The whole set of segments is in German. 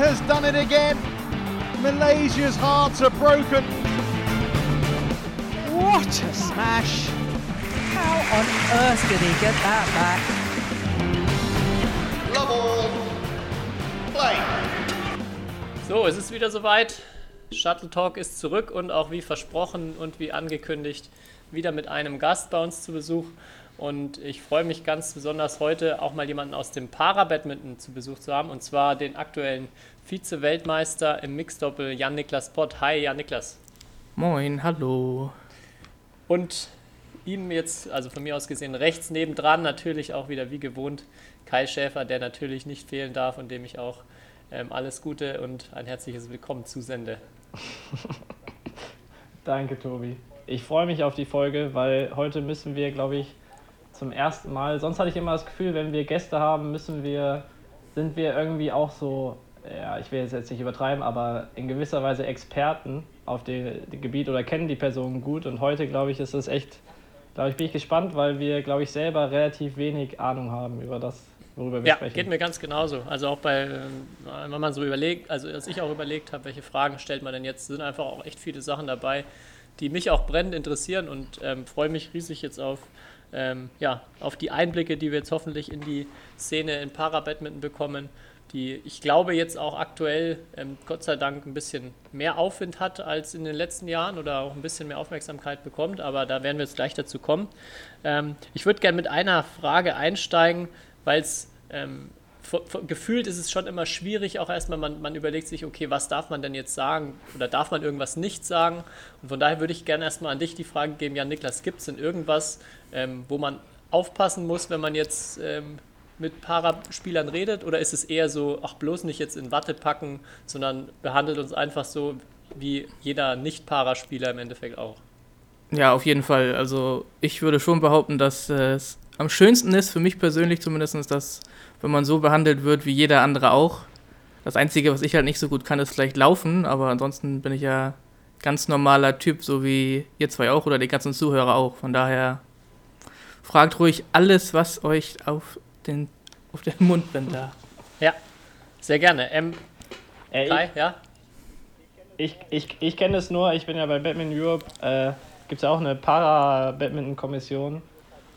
has done it again. Malaysia's hearts are broken. What a smash! How on earth did he get that back? Love all. Play. So, es ist wieder soweit. Shuttle Talk ist zurück und auch wie versprochen und wie angekündigt wieder mit einem Gast bei uns zu Besuch. Und ich freue mich ganz besonders heute auch mal jemanden aus dem Para-Badminton zu Besuch zu haben und zwar den aktuellen Vize-Weltmeister im Mixdoppel Jan-Niklas Pott. Hi Jan-Niklas. Moin, hallo. Und ihm jetzt, also von mir aus gesehen, rechts nebendran natürlich auch wieder wie gewohnt Kai Schäfer, der natürlich nicht fehlen darf und dem ich auch ähm, alles Gute und ein herzliches Willkommen zusende. Danke, Tobi. Ich freue mich auf die Folge, weil heute müssen wir, glaube ich, zum ersten Mal. Sonst hatte ich immer das Gefühl, wenn wir Gäste haben, müssen wir, sind wir irgendwie auch so, ja, ich will es jetzt nicht übertreiben, aber in gewisser Weise Experten auf dem Gebiet oder kennen die Personen gut. Und heute, glaube ich, ist es echt, glaube ich, bin ich gespannt, weil wir, glaube ich, selber relativ wenig Ahnung haben über das, worüber wir ja, sprechen. geht mir ganz genauso. Also auch bei, ähm, wenn man so überlegt, also als ich auch überlegt habe, welche Fragen stellt man denn jetzt, sind einfach auch echt viele Sachen dabei, die mich auch brennend interessieren und ähm, freue mich riesig jetzt auf ähm, ja, auf die Einblicke, die wir jetzt hoffentlich in die Szene in Para-Badminton bekommen, die ich glaube jetzt auch aktuell ähm, Gott sei Dank ein bisschen mehr Aufwind hat als in den letzten Jahren oder auch ein bisschen mehr Aufmerksamkeit bekommt, aber da werden wir jetzt gleich dazu kommen. Ähm, ich würde gerne mit einer Frage einsteigen, weil es ähm, gefühlt ist es schon immer schwierig, auch erstmal, man, man überlegt sich, okay, was darf man denn jetzt sagen oder darf man irgendwas nicht sagen? Und von daher würde ich gerne erstmal an dich die Frage geben, Jan Niklas, gibt es denn irgendwas, ähm, wo man aufpassen muss, wenn man jetzt ähm, mit Paraspielern redet? Oder ist es eher so, ach, bloß nicht jetzt in Watte packen, sondern behandelt uns einfach so wie jeder Nicht-Paraspieler im Endeffekt auch? Ja, auf jeden Fall. Also ich würde schon behaupten, dass es am schönsten ist, für mich persönlich zumindest, dass wenn man so behandelt wird wie jeder andere auch. Das Einzige, was ich halt nicht so gut kann, ist vielleicht laufen, aber ansonsten bin ich ja ganz normaler Typ, so wie ihr zwei auch oder die ganzen Zuhörer auch. Von daher fragt ruhig alles, was euch auf den, auf den Mund brennt da. Ja, sehr gerne. Ähm, Äh, Kai, ich ja? ich, ich, ich kenne es nur, ich bin ja bei Badminton Europe, äh, gibt es ja auch eine Para-Badminton-Kommission.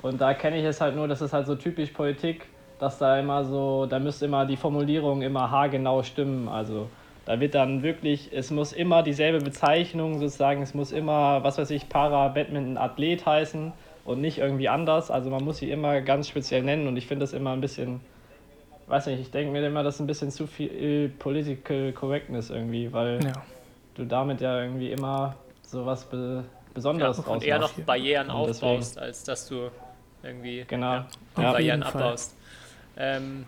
Und da kenne ich es halt nur, das ist halt so typisch Politik, dass da immer so, da müsste immer die Formulierung immer haargenau stimmen. Also da wird dann wirklich, es muss immer dieselbe Bezeichnung sozusagen, es muss immer, was weiß ich, Para-Badminton-Athlet heißen und nicht irgendwie anders. Also man muss sie immer ganz speziell nennen und ich finde das immer ein bisschen, weiß nicht, ich denke mir immer, das ist ein bisschen zu viel Political Correctness irgendwie, weil Ja. du damit ja irgendwie immer so was Be ja Besonderes und draus eher noch. Barrieren Und deswegen- aufbaust, als dass du irgendwie Genau. ja, Ja. Barrieren abbaust. Ähm,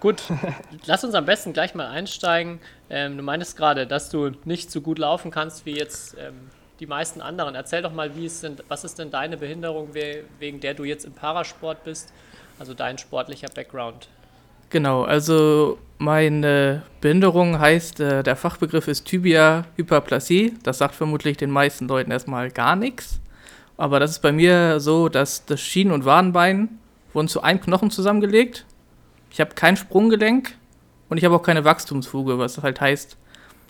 gut, lass uns am besten gleich mal einsteigen. Ähm, du meintest gerade, dass du nicht so gut laufen kannst wie jetzt ähm, die meisten anderen. Erzähl doch mal, wie es denn, was ist denn deine Behinderung, we- wegen der du jetzt im Parasport bist? Also dein sportlicher Background. Genau, also meine Behinderung heißt, äh, der Fachbegriff ist Tibia-Hyperplasie. Das sagt vermutlich den meisten Leuten erstmal gar nichts. Aber das ist bei mir so, dass das Schienen- und Wadenbein wurden zu einem Knochen zusammengelegt. Ich habe kein Sprunggelenk und ich habe auch keine Wachstumsfuge, was halt heißt,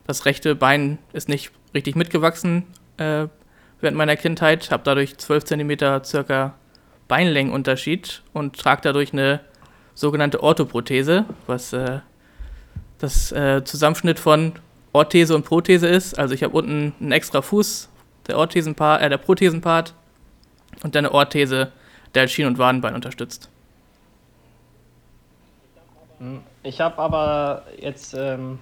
das rechte Bein ist nicht richtig mitgewachsen äh, während meiner Kindheit, habe dadurch 12 cm circa Beinlängenunterschied und trage dadurch eine sogenannte Orthoprothese, was äh, das äh, Zusammenschnitt von Orthese und Prothese ist. Also ich habe unten einen extra Fuß, der Orthesenpart, äh, der Prothesenpart und dann eine Orthese, der Schien- und Wadenbein unterstützt. Ich habe aber jetzt ähm,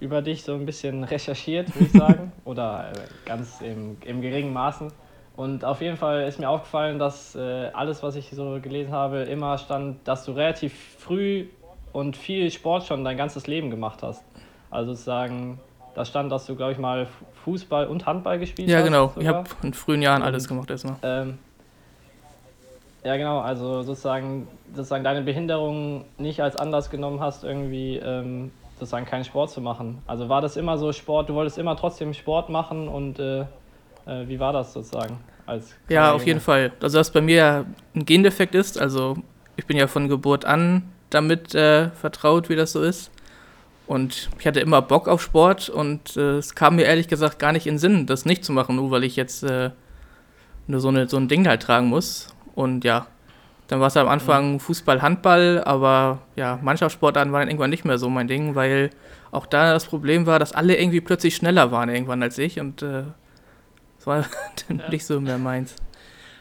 über dich so ein bisschen recherchiert, würde ich sagen. Oder äh, ganz im, im geringen Maßen. Und auf jeden Fall ist mir aufgefallen, dass äh, alles, was ich so gelesen habe, immer stand, dass du relativ früh und viel Sport schon dein ganzes Leben gemacht hast. Also sozusagen, da stand, dass du, glaube ich, mal Fußball und Handball gespielt Ja, hast. genau. Ich sogar. habe in frühen Jahren alles gemacht erstmal. Ähm, ja, genau, also sozusagen, sozusagen deine Behinderung nicht als Anlass genommen hast, irgendwie ähm, sozusagen keinen Sport zu machen. Also war das immer so Sport, du wolltest immer trotzdem Sport machen und äh, äh, wie war das sozusagen? Als Ja, auf jeden? Fall. Also, dass bei mir ja ein Gendefekt ist. Also, ich bin ja von Geburt an damit äh, vertraut, wie das so ist. Und ich hatte immer Bock auf Sport und äh, es kam mir ehrlich gesagt gar nicht in den Sinn, das nicht zu machen, nur weil ich jetzt äh, nur so, eine, so ein Ding halt tragen muss. Und ja, dann war es am Anfang Fußball, Handball, aber ja, Mannschaftssportarten waren dann irgendwann nicht mehr so mein Ding, weil auch da das Problem war, dass alle irgendwie plötzlich schneller waren irgendwann als ich und äh, das war dann Ja. nicht so mehr meins.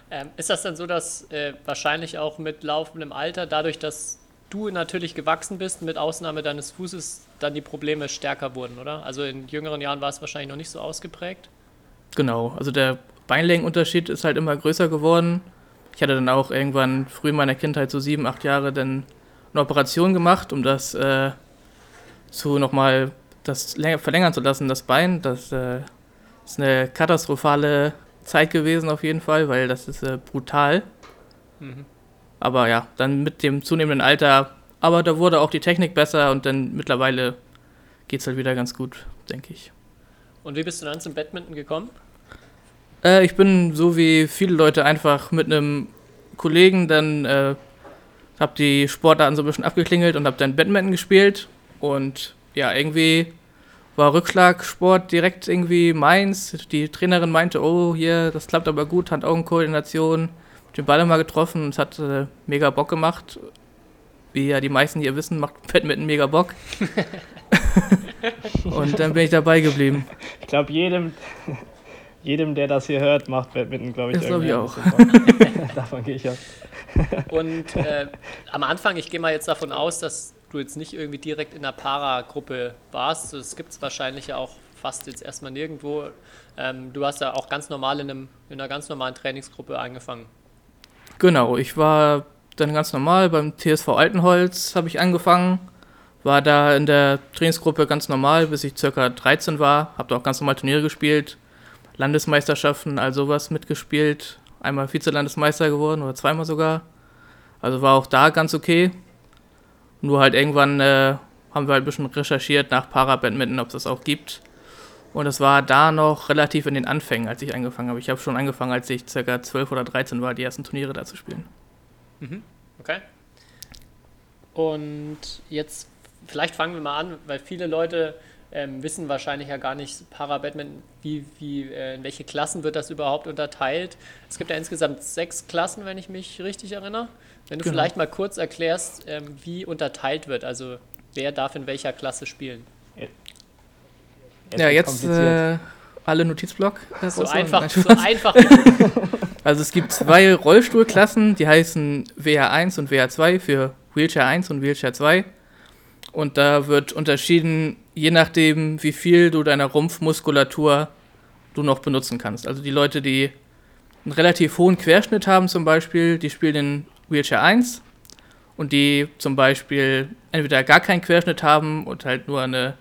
Ähm, ist das dann so, dass äh, wahrscheinlich auch mit laufendem Alter, dadurch, dass du natürlich gewachsen bist, mit Ausnahme deines Fußes, dann die Probleme stärker wurden, oder? Also in jüngeren Jahren war es wahrscheinlich noch nicht so ausgeprägt. Genau, also der Beinlängenunterschied ist halt immer größer geworden. Ich hatte dann auch irgendwann früh in meiner Kindheit, so sieben, acht Jahre, dann eine Operation gemacht, um das äh, zu nochmal das länger, verlängern zu lassen, das Bein. Das äh, ist eine katastrophale Zeit gewesen auf jeden Fall, weil das ist äh, brutal. Mhm. Aber ja, dann mit dem zunehmenden Alter, aber da wurde auch die Technik besser und dann mittlerweile geht es halt wieder ganz gut, denke ich. Und wie bist du dann zum Badminton gekommen? Äh, ich bin so wie viele Leute einfach mit einem Kollegen dann äh, hab die Sportarten so ein bisschen abgeklingelt und hab dann Badminton gespielt und ja, irgendwie war Rückschlagsport direkt irgendwie meins. Die Trainerin meinte, oh, hier, das klappt aber gut, Hand-Augen-Koordination. Den Ball immer getroffen und es hat äh, mega Bock gemacht. Wie ja die meisten hier wissen, macht Badminton mega Bock. und dann bin ich dabei geblieben. Ich glaube, jedem, jedem, der das hier hört, macht Badminton, glaube ich, Das glaub ich irgendwie ein bisschen Bock. Davon gehe ich aus. Und äh, am Anfang, ich gehe mal jetzt davon aus, dass du jetzt nicht irgendwie direkt in einer Para-Gruppe warst. Das gibt es wahrscheinlich ja auch fast jetzt erstmal nirgendwo. Ähm, du hast ja auch ganz normal in, einem, in einer ganz normalen Trainingsgruppe angefangen. Genau, ich war dann ganz normal beim TSV Altenholz, habe ich angefangen. War da in der Trainingsgruppe ganz normal, bis ich circa 13 war. Habe da auch ganz normal Turniere gespielt, Landesmeisterschaften, all sowas mitgespielt. Einmal Vize-Landesmeister geworden oder zweimal sogar. Also war auch da ganz okay. Nur halt irgendwann äh, haben wir halt ein bisschen recherchiert nach Para-Badminton, ob es das auch gibt. Und es war da noch relativ in den Anfängen, als ich angefangen habe. Ich habe schon angefangen, als ich circa 12 oder 13 war, die ersten Turniere da zu spielen. Okay. Und jetzt, vielleicht fangen wir mal an, weil viele Leute ähm, wissen wahrscheinlich ja gar nicht Para-Badminton, wie, wie, äh, in welche Klassen wird das überhaupt unterteilt. Es gibt ja insgesamt sechs Klassen, wenn ich mich richtig erinnere. Wenn du Genau. vielleicht mal kurz erklärst, ähm, wie unterteilt wird, also wer darf in welcher Klasse spielen. ja, jetzt äh, alle Notizblock. So einfach, so einfach. Also es gibt zwei Rollstuhlklassen, die heißen WH1 und WH2 für Wheelchair 1 und Wheelchair 2. Und da wird unterschieden, je nachdem, wie viel du deiner Rumpfmuskulatur du noch benutzen kannst. Also die Leute, die einen relativ hohen Querschnitt haben zum Beispiel, die spielen in Wheelchair 1 und die zum Beispiel entweder gar keinen Querschnitt haben und halt nur eine,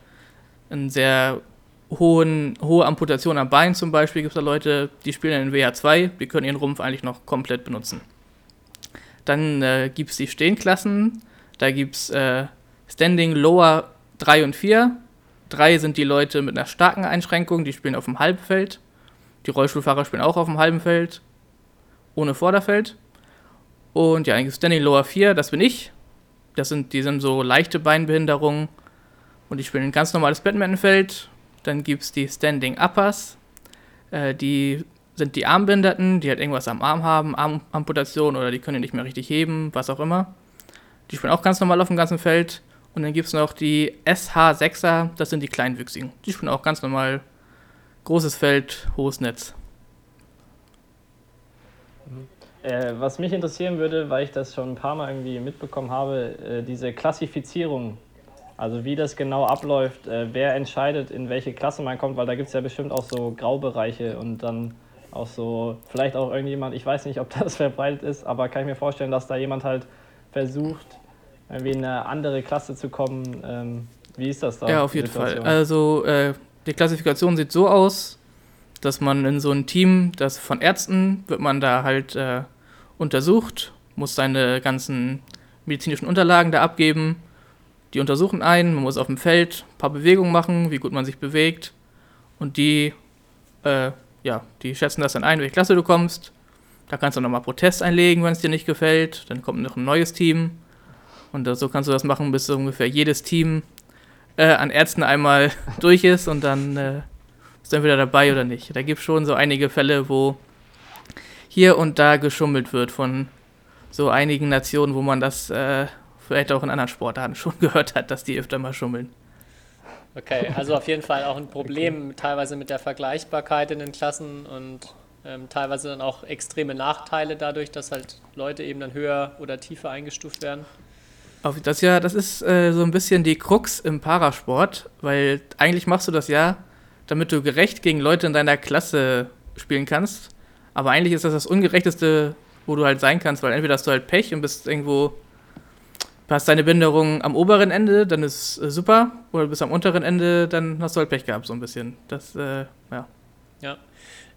einen sehr hohen, hohe Amputation am Bein zum Beispiel gibt es da Leute, die spielen in WH2, die können ihren Rumpf eigentlich noch komplett benutzen. Dann äh, gibt es die Stehenklassen, da gibt es äh, Standing Lower 3 und 4. 3 sind die Leute mit einer starken Einschränkung, die spielen auf dem halben Feld. Die Rollstuhlfahrer spielen auch auf dem halben Feld, ohne Vorderfeld. Und ja, eigentlich Standing Lower 4, das bin ich. Das sind, die sind so leichte Beinbehinderungen. Und die spielen ein ganz normales Badmintonfeld. Dann gibt es die Standing Uppers. Äh, die sind die Armbehinderten, die halt irgendwas am Arm haben, Armamputation oder die können nicht mehr richtig heben, was auch immer. Die spielen auch ganz normal auf dem ganzen Feld. Und dann gibt es noch die SH6er, das sind die Kleinwüchsigen. Die spielen auch ganz normal großes Feld, hohes Netz. Äh, was mich interessieren würde, weil ich das schon ein paar Mal irgendwie mitbekommen habe, äh, diese Klassifizierung. Also wie das genau abläuft, äh, wer entscheidet, in welche Klasse man kommt, weil da gibt es ja bestimmt auch so Graubereiche und dann auch so, vielleicht auch irgendjemand, ich weiß nicht, ob das verbreitet ist, aber kann ich mir vorstellen, dass da jemand halt versucht, irgendwie in eine andere Klasse zu kommen. Ähm, wie ist das da? Ja, auf jeden Fall. Also äh, die Klassifikation sieht so aus, dass man in so ein Team, das von Ärzten wird man da halt äh, untersucht, muss seine ganzen medizinischen Unterlagen da abgeben. Die untersuchen einen, man muss auf dem Feld ein paar Bewegungen machen, wie gut man sich bewegt. Und die, äh, ja, die schätzen das dann ein, welche Klasse du kommst. Da kannst du nochmal Protest einlegen, wenn es dir nicht gefällt. Dann kommt noch ein neues Team. Und so kannst du das machen, bis ungefähr jedes Team äh, an Ärzten einmal durch ist und dann äh, ist dann wieder dabei oder nicht. Da gibt es schon so einige Fälle, wo hier und da geschummelt wird von so einigen Nationen, wo man das äh, vielleicht auch in anderen Sportarten schon gehört hat, dass die öfter mal schummeln. Okay, also auf jeden Fall auch ein Problem teilweise mit der Vergleichbarkeit in den Klassen und ähm, teilweise dann auch extreme Nachteile dadurch, dass halt Leute eben dann höher oder tiefer eingestuft werden. Das ja, das ist äh, so ein bisschen die Krux im Parasport, weil eigentlich machst du das ja, damit du gerecht gegen Leute in deiner Klasse spielen kannst. Aber eigentlich ist das das Ungerechteste, wo du halt sein kannst, weil entweder hast du halt Pech und bist irgendwo, hast deine Behinderung am oberen Ende, dann ist äh, super, oder du bist am unteren Ende, dann hast du halt Pech gehabt, so ein bisschen. Das, äh, ja. Ja.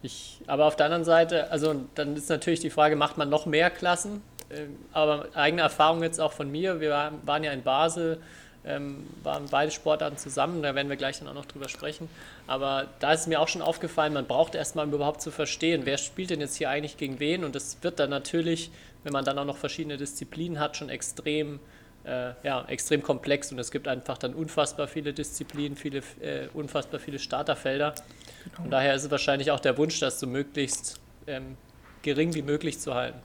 Ich, aber auf der anderen Seite, also dann ist natürlich die Frage, macht man noch mehr Klassen? Ähm, aber eigene Erfahrung jetzt auch von mir, wir waren ja in Basel, ähm, waren beide Sportarten zusammen, da werden wir gleich dann auch noch drüber sprechen. Aber da ist mir auch schon aufgefallen, man braucht erstmal um überhaupt zu verstehen, wer spielt denn jetzt hier eigentlich gegen wen und das wird dann natürlich, wenn man dann auch noch verschiedene Disziplinen hat, schon extrem äh, ja, extrem komplex und es gibt einfach dann unfassbar viele Disziplinen, viele, äh, unfassbar viele Starterfelder. Von daher ist es wahrscheinlich auch der Wunsch, das so möglichst ähm, gering wie möglich zu halten.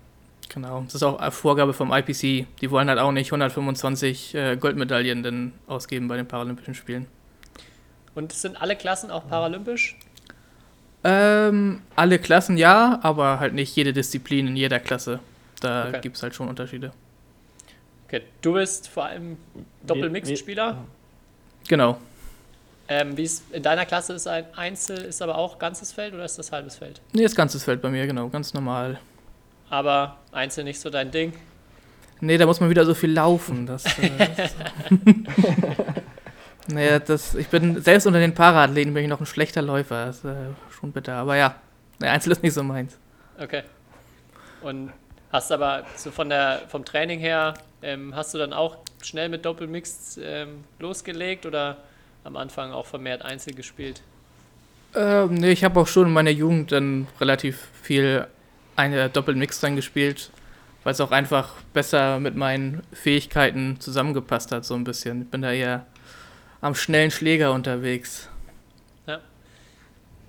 Genau, das ist auch eine Vorgabe vom IPC. Die wollen halt auch nicht 125 äh, Goldmedaillen denn ausgeben bei den Paralympischen Spielen. Und sind alle Klassen auch paralympisch? Ähm, alle Klassen ja, aber halt nicht jede Disziplin in jeder Klasse. Da okay. gibt es halt schon Unterschiede. Okay, du bist vor allem Doppelmixed-Spieler? Genau. Ähm, wie ist, in deiner Klasse ist ein Einzel, ist aber auch ganzes Feld oder ist das halbes Feld? Nee, ist ganzes Feld bei mir, genau, ganz normal. Aber Einzel nicht so dein Ding? Nee, da muss man wieder so viel laufen. Das, äh, das naja, das, ich bin selbst unter den Paradlehnen bin ich noch ein schlechter Läufer. Das ist äh, schon bitter. Aber ja, der Einzel ist nicht so meins. Okay. Und hast aber so von der, vom Training her, ähm, hast du dann auch schnell mit Doppelmix ähm, losgelegt oder am Anfang auch vermehrt Einzel gespielt? Ähm, nee, ich habe auch schon in meiner Jugend dann relativ viel eine Doppelmix dann gespielt, weil es auch einfach besser mit meinen Fähigkeiten zusammengepasst hat, so ein bisschen. Ich bin da eher am schnellen Schläger unterwegs. Ja.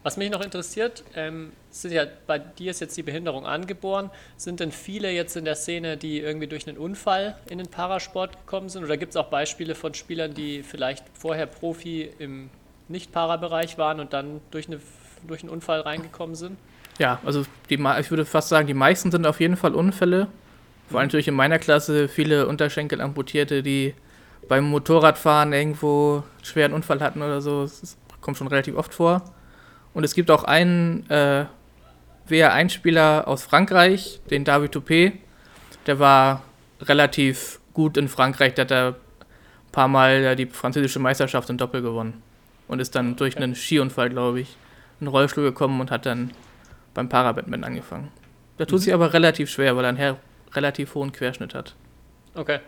Was mich noch interessiert, ähm, sind ja, bei dir ist jetzt die Behinderung angeboren. Sind denn viele jetzt in der Szene, die irgendwie durch einen Unfall in den Parasport gekommen sind? Oder gibt es auch Beispiele von Spielern, die vielleicht vorher Profi im Nicht-Para-Bereich waren und dann durch, eine, durch einen Unfall reingekommen sind? Ja, also die, ich würde fast sagen, die meisten sind auf jeden Fall Unfälle. Vor allem natürlich in meiner Klasse viele Unterschenkelamputierte, die beim Motorradfahren irgendwo einen schweren Unfall hatten oder so. Das kommt schon relativ oft vor. Und es gibt auch einen äh, WR1-Spieler aus Frankreich, den David Toupé. Der war relativ gut in Frankreich. Der hat da ein paar Mal die französische Meisterschaft in Doppel gewonnen. Und ist dann durch einen Skiunfall, glaube ich, in den Rollstuhl gekommen und hat dann beim Parabadminton angefangen. Da tut mhm. sich aber relativ schwer, weil er einen relativ hohen Querschnitt hat. Okay.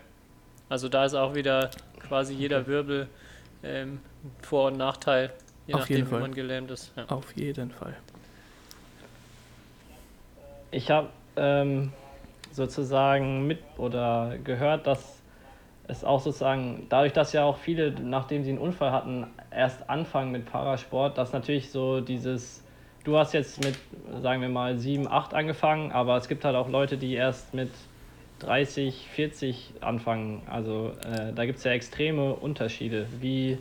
Also da ist auch wieder quasi jeder Wirbel ähm, Vor- und Nachteil, je Auf nachdem, jeden wie Fall. man gelähmt ist. Ja. Auf jeden Fall. Ich habe ähm, sozusagen mit oder gehört, dass es auch sozusagen, dadurch, dass ja auch viele, nachdem sie einen Unfall hatten, erst anfangen mit Parasport, dass natürlich so dieses du hast jetzt mit, sagen wir mal, 7, 8 angefangen, aber es gibt halt auch Leute, die erst mit 30, 40 anfangen. Also äh, da gibt es ja extreme Unterschiede. Wie,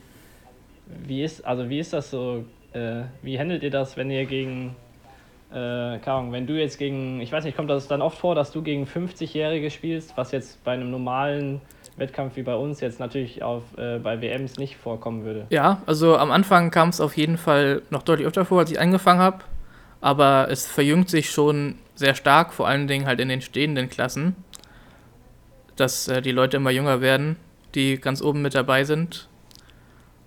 wie, ist, also wie ist das so? Äh, wie handelt ihr das, wenn ihr gegen, äh, Ahnung, wenn du jetzt gegen, ich weiß nicht, kommt das dann oft vor, dass du gegen 50-Jährige spielst, was jetzt bei einem normalen Wettkampf wie bei uns jetzt natürlich auf, äh, bei WMs nicht vorkommen würde. Ja, also am Anfang kam es auf jeden Fall noch deutlich öfter vor, als ich angefangen habe. Aber es verjüngt sich schon sehr stark, vor allen Dingen halt in den stehenden Klassen, dass äh, die Leute immer jünger werden, die ganz oben mit dabei sind.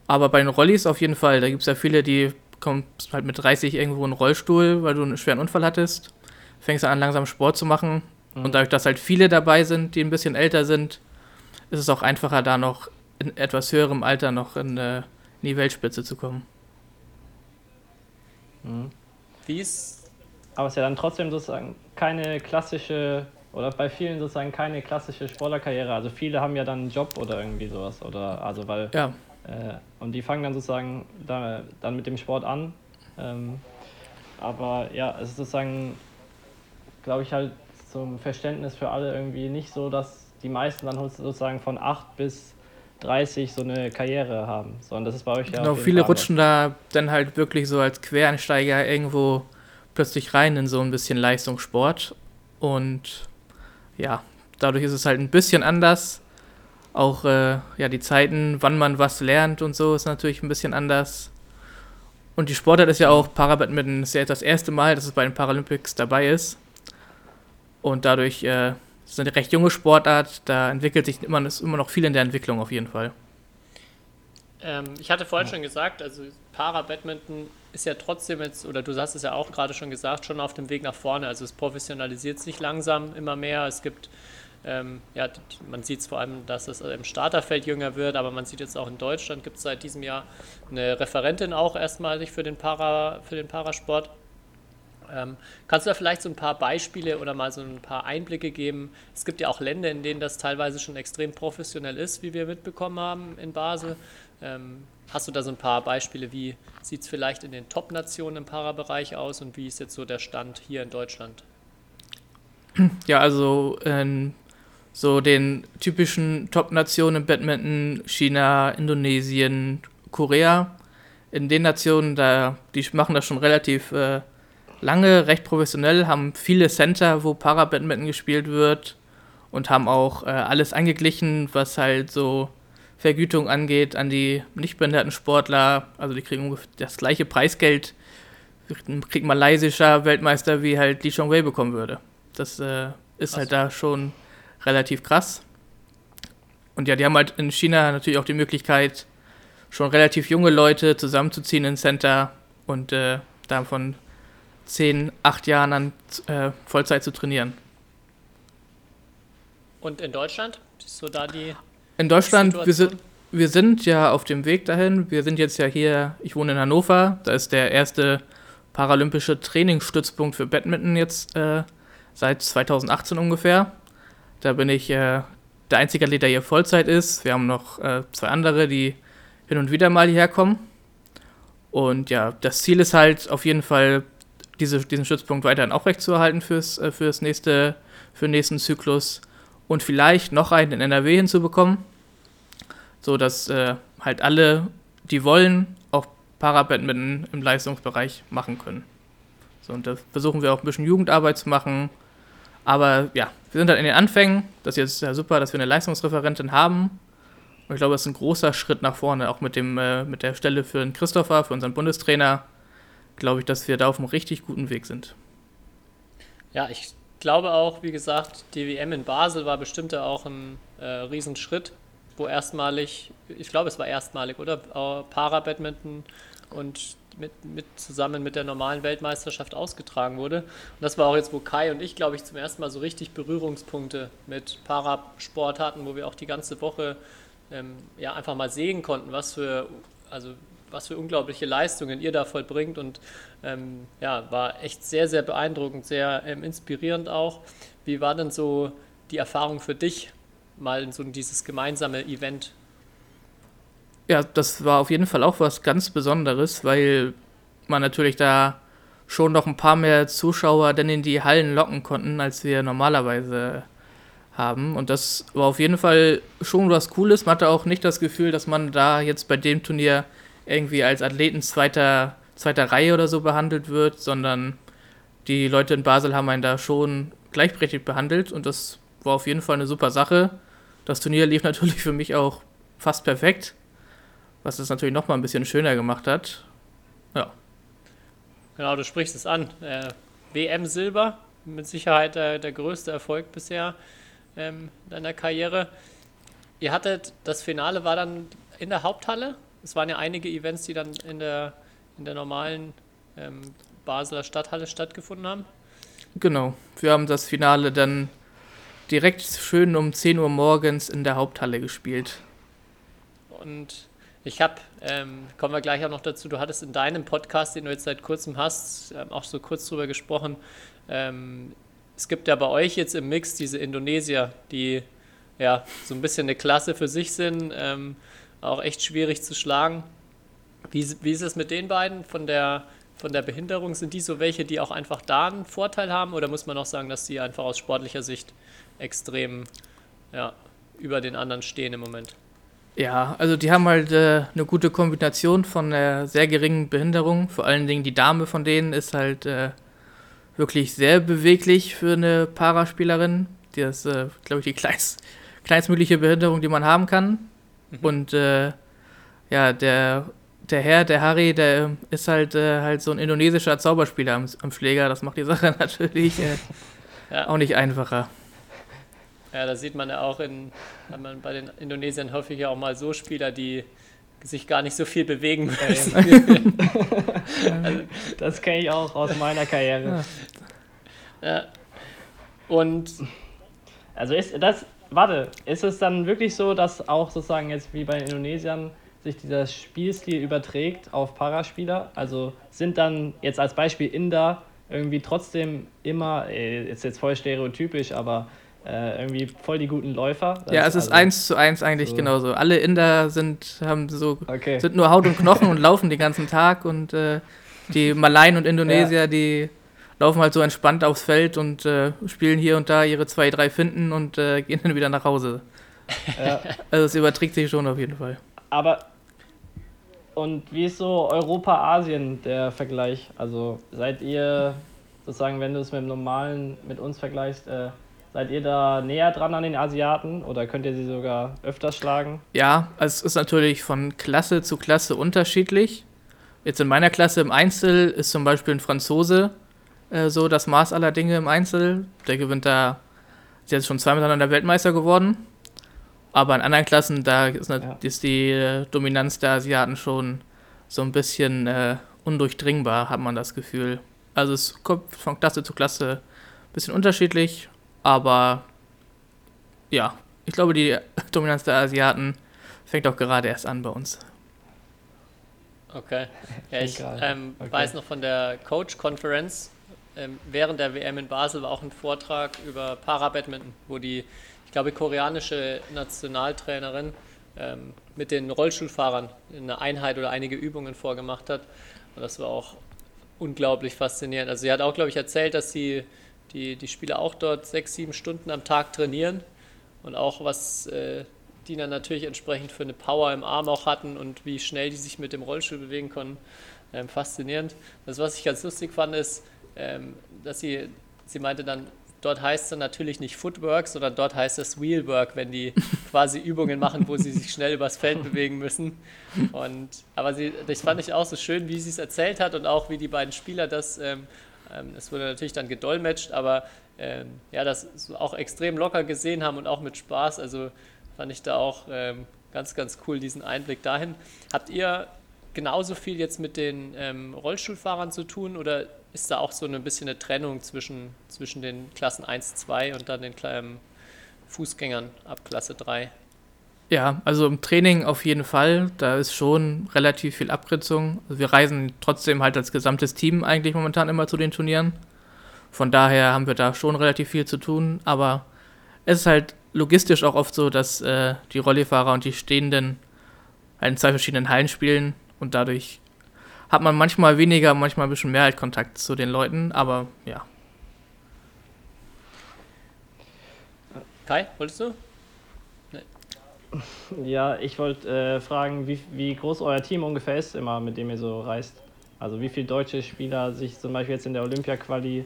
Aber bei den Rollis auf jeden Fall, da gibt es ja viele, die kommen halt mit 30 irgendwo in einen Rollstuhl, weil du einen schweren Unfall hattest, fängst an langsam Sport zu machen. Mhm. Und dadurch, dass halt viele dabei sind, die ein bisschen älter sind, ist es auch einfacher, da noch in etwas höherem Alter noch in, äh, in die Weltspitze zu kommen. Mhm. Wie ist. Aber es ist ja dann trotzdem sozusagen keine klassische, oder bei vielen sozusagen keine klassische Sportlerkarriere. Also viele haben ja dann einen Job oder irgendwie sowas. Oder also weil ja. Äh, und die fangen dann sozusagen da, dann mit dem Sport an. Ähm, aber ja, es ist sozusagen, glaube ich, halt zum Verständnis für alle irgendwie nicht so, dass die meisten dann sozusagen von 8 bis 30 so eine Karriere haben. Sondern das ist bei euch ja. Genau, viele Fall rutschen da dann halt wirklich so als Quereinsteiger irgendwo plötzlich rein in so ein bisschen Leistungssport. Und ja, dadurch ist es halt ein bisschen anders. Auch äh, ja, die Zeiten, wann man was lernt und so, ist natürlich ein bisschen anders. Und die Sportart ist ja auch, Parabadminton ist ja das erste Mal, dass es bei den Paralympics dabei ist. Und dadurch äh, ist eine recht junge Sportart, da entwickelt sich immer, ist immer noch viel in der Entwicklung auf jeden Fall. Ähm, ich hatte vorhin ja. schon gesagt, also Para-Badminton ist ja trotzdem jetzt, oder du hast es ja auch gerade schon gesagt, schon auf dem Weg nach vorne. Also es professionalisiert sich langsam immer mehr. Es gibt, ähm, ja, man sieht es vor allem, dass es im Starterfeld jünger wird, aber man sieht jetzt auch in Deutschland gibt es seit diesem Jahr eine Referentin auch erstmalig für den, Para, für den Parasport. Ähm, kannst du da vielleicht so ein paar Beispiele oder mal so ein paar Einblicke geben? Es gibt ja auch Länder, in denen das teilweise schon extrem professionell ist, wie wir mitbekommen haben in Basel. Ähm, hast du da so ein paar Beispiele, wie sieht es vielleicht in den Top-Nationen im Parabereich aus und wie ist jetzt so der Stand hier in Deutschland? Ja, also in so den typischen Top-Nationen im Badminton, China, Indonesien, Korea, in den Nationen, da, die machen das schon relativ äh, lange, recht professionell, haben viele Center, wo Para-Badminton gespielt wird und haben auch äh, alles angeglichen, was halt so Vergütung angeht an die nicht behinderten Sportler. Also die kriegen ungefähr das gleiche Preisgeld, kriegt malaysischer Weltmeister, wie halt Li Chongwei bekommen würde. Das äh, ist halt da schon relativ krass. Und ja, die haben halt in China natürlich auch die Möglichkeit, schon relativ junge Leute zusammenzuziehen in Center und äh, davon zehn, acht Jahren an äh, Vollzeit zu trainieren. Und in Deutschland? Siehst du da die. In Deutschland, wir sind, wir sind ja auf dem Weg dahin. Wir sind jetzt ja hier, ich wohne in Hannover, da ist der erste paralympische Trainingsstützpunkt für Badminton jetzt äh, seit 2018 ungefähr. Da bin ich äh, der einzige Athlet, der hier Vollzeit ist. Wir haben noch äh, zwei andere, die hin und wieder mal hierher kommen. Und ja, das Ziel ist halt auf jeden Fall diese, diesen Stützpunkt weiterhin aufrechtzuerhalten fürs, äh, fürs nächste, für den nächsten Zyklus und vielleicht noch einen in NRW hinzubekommen, so dass äh, halt alle, die wollen, auch Parabadminton im Leistungsbereich machen können. So, und da versuchen wir auch ein bisschen Jugendarbeit zu machen. Aber ja, wir sind halt in den Anfängen. Das ist jetzt ja super, dass wir eine Leistungsreferentin haben. Und ich glaube, das ist ein großer Schritt nach vorne, auch mit, dem, äh, mit der Stelle für den Christopher, für unseren Bundestrainer, glaube ich, dass wir da auf einem richtig guten Weg sind. Ja, ich glaube auch, wie gesagt, die WM in Basel war bestimmt auch ein äh, Riesenschritt, wo erstmalig, ich glaube, es war erstmalig, oder? Para-Badminton und mit, mit, zusammen mit der normalen Weltmeisterschaft ausgetragen wurde. Und das war auch jetzt, wo Kai und ich, glaube ich, zum ersten Mal so richtig Berührungspunkte mit Parasport hatten, wo wir auch die ganze Woche ähm, ja, einfach mal sehen konnten, was für, also was für unglaubliche Leistungen ihr da vollbringt und ähm, ja, war echt sehr, sehr beeindruckend, sehr ähm, inspirierend auch. Wie war denn so die Erfahrung für dich, mal in so dieses gemeinsame Event? Ja, das war auf jeden Fall auch was ganz Besonderes, weil man natürlich da schon noch ein paar mehr Zuschauer denn in die Hallen locken konnten, als wir normalerweise haben. Und das war auf jeden Fall schon was Cooles. Man hatte auch nicht das Gefühl, dass man da jetzt bei dem Turnier irgendwie als Athleten zweiter, zweiter Reihe oder so behandelt wird, sondern die Leute in Basel haben einen da schon gleichberechtigt behandelt und das war auf jeden Fall eine super Sache. Das Turnier lief natürlich für mich auch fast perfekt, was es natürlich nochmal ein bisschen schöner gemacht hat. Ja. Genau, du sprichst es an. Äh, WM Silber, mit Sicherheit der, der größte Erfolg bisher ähm, deiner Karriere. Ihr hattet, das Finale war dann in der Haupthalle es waren ja einige Events, die dann in der, in der normalen ähm, Basler Stadthalle stattgefunden haben. Genau, wir haben das Finale dann direkt schön um 10 Uhr morgens in der Haupthalle gespielt. Und ich habe, ähm, kommen wir gleich auch noch dazu, du hattest in deinem Podcast, den du jetzt seit kurzem hast, ähm, auch so kurz drüber gesprochen. Ähm, es gibt ja bei euch jetzt im Mix diese Indonesier, die ja so ein bisschen eine Klasse für sich sind. Auch echt schwierig zu schlagen. Wie, wie ist es mit den beiden von der, von der Behinderung? Sind die so welche, die auch einfach da einen Vorteil haben oder muss man auch sagen, dass die einfach aus sportlicher Sicht extrem ja, über den anderen stehen im Moment? Ja, also die haben halt äh, eine gute Kombination von einer sehr geringen Behinderung. Vor allen Dingen die Dame von denen ist halt äh, wirklich sehr beweglich für eine Paraspielerin. Die ist, äh, glaube ich, die kleinst, kleinstmögliche Behinderung, die man haben kann. Mhm. Und äh, ja, der, der Herr, der Harry, der ist halt, äh, halt so ein indonesischer Zauberspieler am, am Schläger. Das macht die Sache natürlich äh, ja. auch nicht einfacher. Ja, da sieht man ja auch in, hat man bei den Indonesiern häufig ja auch mal so Spieler, die sich gar nicht so viel bewegen müssen. also, das kenne ich auch aus meiner Karriere. Ja. Und also ist das, warte, ist es dann wirklich so, dass auch sozusagen jetzt wie bei Indonesiern sich dieser Spielstil überträgt auf Paraspieler? Also sind dann jetzt als Beispiel Inder irgendwie trotzdem immer, äh, ist jetzt voll stereotypisch, aber äh, irgendwie voll die guten Läufer. Das ja, es ist also eins zu eins eigentlich so. genauso. Alle Inder sind, haben so, okay. sind nur Haut und Knochen und laufen den ganzen Tag und äh, die Malaien und Indonesier, ja. die laufen halt so entspannt aufs Feld und äh, spielen hier und da ihre zwei, drei Finden und äh, gehen dann wieder nach Hause. Ja. Also es überträgt sich schon auf jeden Fall. Aber und wie ist so Europa-Asien der Vergleich? Also seid ihr sozusagen, wenn du es mit dem normalen, mit uns vergleichst, äh, Seid ihr da näher dran an den Asiaten oder könnt ihr sie sogar öfters schlagen? Ja, es ist natürlich von Klasse zu Klasse unterschiedlich. Jetzt in meiner Klasse im Einzel ist zum Beispiel ein Franzose äh, so das Maß aller Dinge im Einzel. Der gewinnt da, ist jetzt schon zweimal miteinander Weltmeister geworden. Aber in anderen Klassen, da ist, ja. ist die äh, Dominanz der Asiaten schon so ein bisschen äh, undurchdringbar, hat man das Gefühl. Also es kommt von Klasse zu Klasse ein bisschen unterschiedlich. Aber ja, ich glaube, die Dominanz der Asiaten fängt auch gerade erst an bei uns. Okay. Ja, ich ähm, okay. weiß noch von der Coach Conference. Ähm, während der WM in Basel war auch ein Vortrag über Para-Badminton, wo die, ich glaube, koreanische Nationaltrainerin ähm, mit den Rollstuhlfahrern eine Einheit oder einige Übungen vorgemacht hat. Und das war auch unglaublich faszinierend. Also sie hat auch, glaube ich, erzählt, dass sie die, die Spieler auch dort sechs, sieben Stunden am Tag trainieren und auch was äh, die dann natürlich entsprechend für eine Power im Arm auch hatten und wie schnell die sich mit dem Rollstuhl bewegen konnten. Ähm, faszinierend. Das, was ich ganz lustig fand, ist, ähm, dass sie, sie meinte dann, dort heißt es dann natürlich nicht Footwork, sondern dort heißt es Wheelwork, wenn die quasi Übungen machen, wo sie sich schnell übers Feld bewegen müssen. Und, aber sie, das fand ich auch so schön, wie sie es erzählt hat und auch wie die beiden Spieler das ähm, ähm, es wurde natürlich dann gedolmetscht, aber ähm, ja, das auch extrem locker gesehen haben und auch mit Spaß. Also fand ich da auch ähm, ganz, ganz cool diesen Einblick dahin. Habt ihr genauso viel jetzt mit den ähm, Rollstuhlfahrern zu tun oder ist da auch so ein bisschen eine Trennung zwischen, zwischen den Klassen 1, 2 und dann den kleinen Fußgängern ab Klasse 3? Ja, also im Training auf jeden Fall. Da ist schon relativ viel Abgrenzung. Also wir reisen trotzdem halt als gesamtes Team eigentlich momentan immer zu den Turnieren. Von daher haben wir da schon relativ viel zu tun. Aber es ist halt logistisch auch oft so, dass äh, die Rollifahrer und die Stehenden halt in zwei verschiedenen Hallen spielen. Und dadurch hat man manchmal weniger, manchmal ein bisschen mehr halt Kontakt zu den Leuten. Aber ja. Kai, wolltest du? Ja, ich wollte äh, fragen, wie, wie groß euer Team ungefähr ist, immer mit dem ihr so reist. Also wie viele deutsche Spieler sich zum Beispiel jetzt in der Olympia-Quali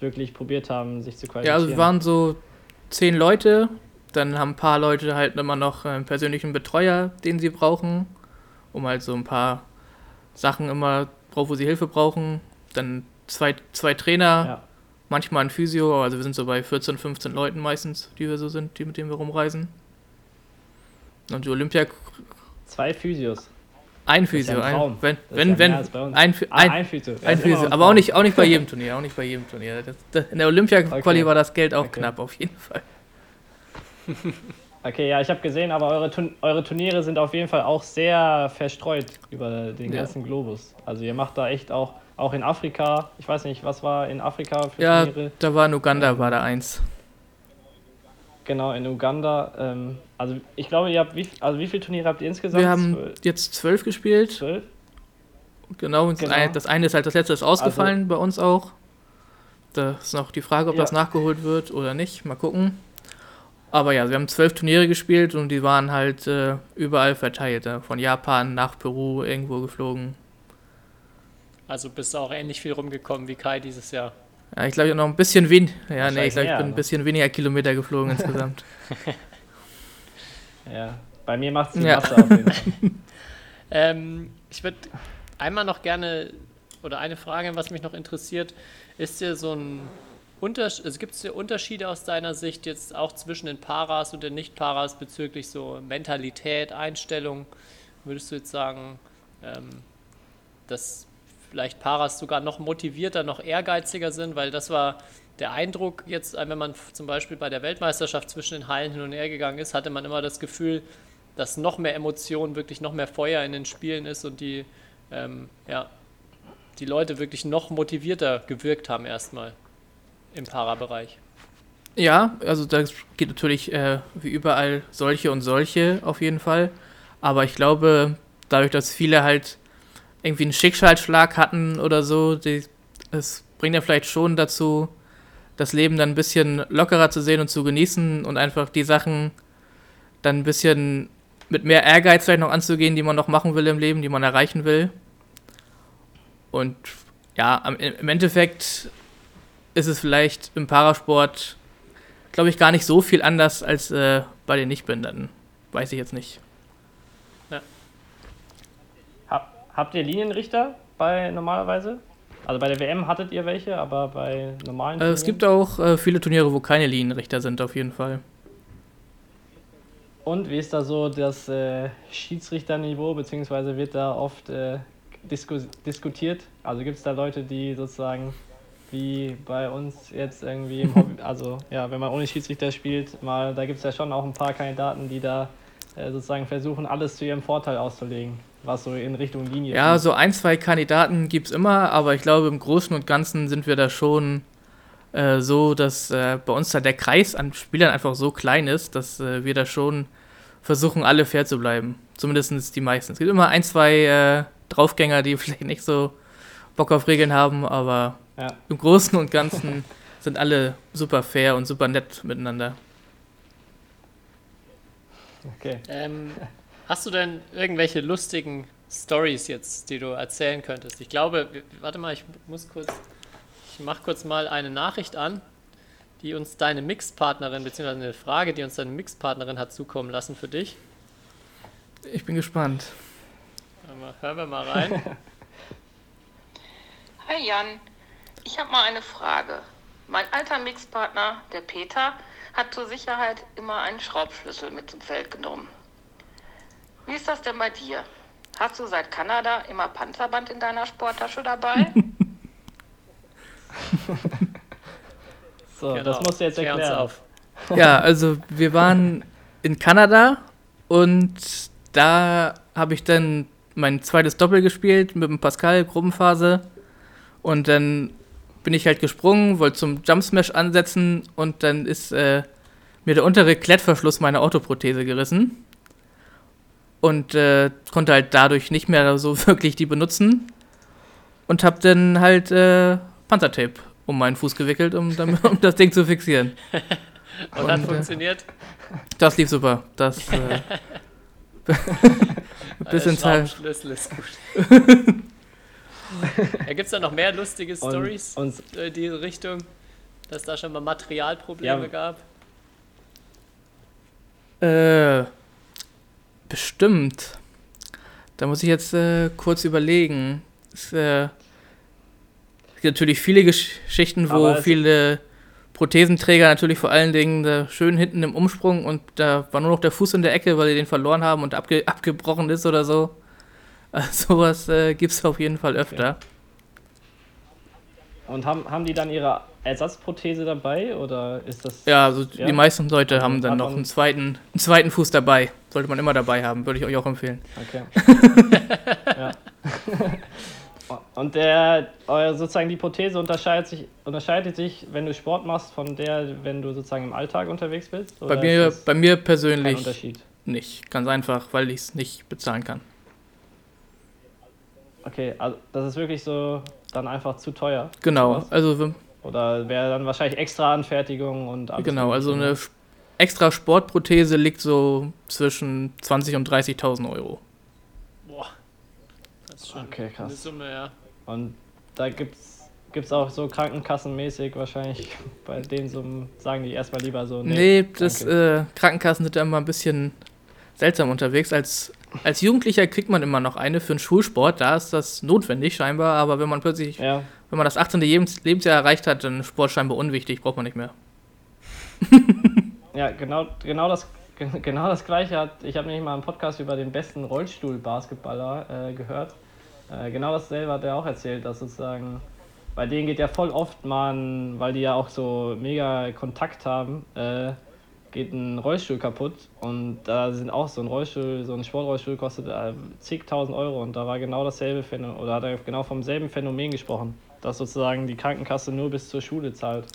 wirklich probiert haben, sich zu qualifizieren. Ja, also wir waren so zehn Leute. Dann haben ein paar Leute halt immer noch einen persönlichen Betreuer, den sie brauchen, um halt so ein paar Sachen immer, wo sie Hilfe brauchen. Dann zwei, zwei Trainer, ja. manchmal ein Physio, also wir sind so bei 14, 15 Leuten meistens, die wir so sind, die mit denen wir rumreisen. Und die Olympia. Zwei Physios. Ein Physio, ein, ein wenn, wenn, ja wenn, ein, ein, ah, ein Physio, ein Physio. aber auch nicht, auch nicht bei jedem Turnier, auch nicht bei jedem Turnier. Das, das, in der Olympia-Quali okay. war das Geld auch okay. knapp, auf jeden Fall. Okay, ja, ich habe gesehen, aber eure, eure Turniere sind auf jeden Fall auch sehr verstreut über den ja. ganzen Globus. Also ihr macht da echt auch, auch in Afrika, ich weiß nicht, was war in Afrika für ja, Turniere? Ja, da war in Uganda, ähm, war da eins. Genau, in Uganda. Ähm, also ich glaube, ihr habt wie, also wie viele Turniere habt ihr insgesamt? Wir haben Zwölf? jetzt zwölf gespielt. Zwölf? Genau, und Genau. das eine ist halt das letzte ist ausgefallen bei uns auch. Da ist noch die Frage, ob Ja. das nachgeholt wird oder nicht. Mal gucken. Aber ja, wir haben zwölf Turniere gespielt und die waren halt äh, überall verteilt. Äh, von Japan nach Peru irgendwo geflogen. Also bist du auch ähnlich viel rumgekommen wie Kai dieses Jahr. Ja, ich glaube, noch ein bisschen wen ja, nee, ich glaube, ich bin ein ne? bisschen weniger Kilometer geflogen insgesamt. Ja. Bei mir macht es die Ja. Masse auf jeden Fall. Ähm, ich würde einmal noch gerne, oder eine Frage, was mich noch interessiert, ist dir so ein Unterschied, also gibt es Unterschiede aus deiner Sicht jetzt auch zwischen den Paras und den Nicht-Paras bezüglich so Mentalität, Einstellung? Würdest du jetzt sagen, ähm, dass vielleicht Paras sogar noch motivierter, noch ehrgeiziger sind? Weil das war der Eindruck jetzt, wenn man zum Beispiel bei der Weltmeisterschaft zwischen den Hallen hin und her gegangen ist, hatte man immer das Gefühl, dass noch mehr Emotionen, wirklich noch mehr Feuer in den Spielen ist und die, ähm, ja, die Leute wirklich noch motivierter gewirkt haben erstmal im Para-Bereich. Ja, also da gibt natürlich äh, wie überall solche und solche auf jeden Fall. Aber ich glaube, dadurch, dass viele halt irgendwie einen Schicksalsschlag hatten oder so, die, es bringt ja vielleicht schon dazu, das Leben dann ein bisschen lockerer zu sehen und zu genießen und einfach die Sachen dann ein bisschen mit mehr Ehrgeiz vielleicht noch anzugehen, die man noch machen will im Leben, die man erreichen will. Und ja, im Endeffekt ist es vielleicht im Parasport, glaube ich, gar nicht so viel anders als äh, bei den Nichtbehinderten. Weiß ich jetzt nicht. Hab, habt ihr Linienrichter bei normalerweise? Also bei der WM hattet ihr welche, aber bei normalen Äh, es Turnieren? gibt auch äh, viele Turniere, wo keine Linienrichter sind, auf jeden Fall. Und wie ist da so das äh, Schiedsrichterniveau, beziehungsweise wird da oft äh, disku diskutiert? Also gibt es da Leute, die sozusagen wie bei uns jetzt irgendwie im Hobby, also ja, wenn man ohne Schiedsrichter spielt, mal, da gibt es ja schon auch ein paar Kandidaten, die da äh, sozusagen versuchen, alles zu ihrem Vorteil auszulegen, was so in Richtung Linie Ja, fliegt. so ein, zwei Kandidaten gibt es immer, aber ich glaube, im Großen und Ganzen sind wir da schon äh, so, dass äh, bei uns da der Kreis an Spielern einfach so klein ist, dass äh, wir da schon versuchen, alle fair zu bleiben. Zumindest die meisten. Es gibt immer ein, zwei äh, Draufgänger, die vielleicht nicht so Bock auf Regeln haben, aber Ja. im Großen und Ganzen sind alle super fair und super nett miteinander. Okay. Ähm, hast du denn irgendwelche lustigen Stories jetzt, die du erzählen könntest? Ich glaube, warte mal, ich muss kurz, ich mache kurz mal eine Nachricht an, die uns deine Mixpartnerin, beziehungsweise eine Frage, die uns deine Mixpartnerin hat zukommen lassen für dich. Ich bin gespannt. Hören wir mal rein. Hi Jan, ich habe mal eine Frage. Mein alter Mixpartner, der Peter, hat zur Sicherheit immer einen Schraubschlüssel mit zum Feld genommen. Wie ist das denn bei dir? Hast du seit Kanada immer Panzerband in deiner Sporttasche dabei? So, Genau, das musst du jetzt erklären. auf. Ja, also wir waren in Kanada und da habe ich dann mein zweites Doppel gespielt mit dem Pascal, Gruppenphase. Und dann bin ich halt gesprungen, wollte zum Jump Smash ansetzen und dann ist äh, mir der untere Klettverschluss meiner Autoprothese gerissen. Und äh, konnte halt dadurch nicht mehr so wirklich die benutzen. Und habe dann halt äh, Panzertape um meinen Fuß gewickelt, um, damit, um das Ding zu fixieren. Und, hat Und, äh, funktioniert. Das lief super. Das äh, bis ins. Schraubschlüssel ist gut. ja, Gibt es da noch mehr lustige Stories in diese Richtung, dass da schon mal Materialprobleme Ja. gab? Äh, bestimmt. Da muss ich jetzt äh, kurz überlegen. Es, äh, es gibt natürlich viele Geschichten, wo viele Prothesenträger natürlich vor allen Dingen schön hinten im Umsprung und da war nur noch der Fuß in der Ecke, weil die den verloren haben und abge abgebrochen ist oder so. Sowas äh, gibt es auf jeden Fall öfter. Und haben, haben die dann ihre Ersatzprothese dabei oder ist das. Ja, also Ja. die meisten Leute Also haben dann noch einen zweiten, einen zweiten Fuß dabei. Sollte man immer dabei haben, würde ich euch auch empfehlen. Okay. ja. Und der, euer, sozusagen die Prothese unterscheidet sich, unterscheidet sich, wenn du Sport machst, von der, wenn du sozusagen im Alltag unterwegs bist? Bei mir, bei mir persönlich Unterschied? nicht. Ganz einfach, weil ich es nicht bezahlen kann. Okay, also das ist wirklich so dann einfach zu teuer. Genau, sowas? also wenn- Oder wäre dann wahrscheinlich extra Anfertigung und alles genau, also eine ne? Sch- extra Sportprothese liegt so zwischen 20 und 30.000 Euro. Boah. Das ist schon Okay, krass. eine Summe, ja. Und da gibt's gibt's auch so krankenkassenmäßig wahrscheinlich bei denen so sagen die erstmal lieber so Nee, das danke. äh, Krankenkassen sind da immer ein bisschen seltsam unterwegs. Als, als Jugendlicher kriegt man immer noch eine für einen Schulsport, da ist das notwendig scheinbar, aber wenn man plötzlich, ja, wenn man das 18. Lebens Lebensjahr erreicht hat, dann ist Sport scheinbar unwichtig, braucht man nicht mehr. ja, genau genau das ge- genau das gleiche hat ich habe nämlich mal einen Podcast über den besten Rollstuhl-Basketballer äh, gehört. Äh, genau dasselbe hat er auch erzählt, dass sozusagen bei denen geht ja voll oft man, weil die ja auch so mega Kontakt haben, äh, geht ein Rollstuhl kaputt und da sind auch so ein Rollstuhl, so ein Sportrollstuhl kostet äh, zigtausend Euro und da war genau dasselbe Phänomen, oder hat er genau vom selben Phänomen gesprochen, dass sozusagen die Krankenkasse nur bis zur Schule zahlt.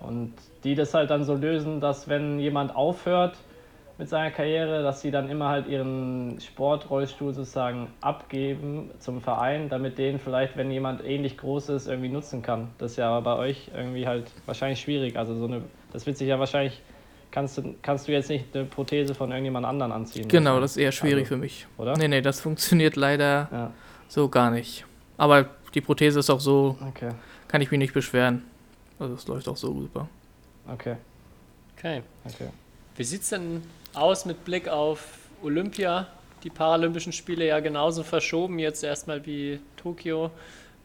Und die das halt dann so lösen, dass wenn jemand aufhört mit seiner Karriere, dass sie dann immer halt ihren Sportrollstuhl sozusagen abgeben zum Verein, damit den vielleicht, wenn jemand ähnlich groß ist, irgendwie nutzen kann. Das ist ja bei euch irgendwie halt wahrscheinlich schwierig. Also so eine, das wird sich ja wahrscheinlich, kannst du, kannst du jetzt nicht eine Prothese von irgendjemand anderen anziehen. Genau, das ist eher schwierig Also, für mich. Oder? Nee, nee, das funktioniert leider Ja, so gar nicht. Aber die Prothese ist auch so, okay, kann ich mich nicht beschweren. Also es läuft auch so super. okay, Okay. okay. Wie sieht es denn aus mit Blick auf Olympia? Die Paralympischen Spiele ja genauso verschoben, jetzt erstmal wie Tokio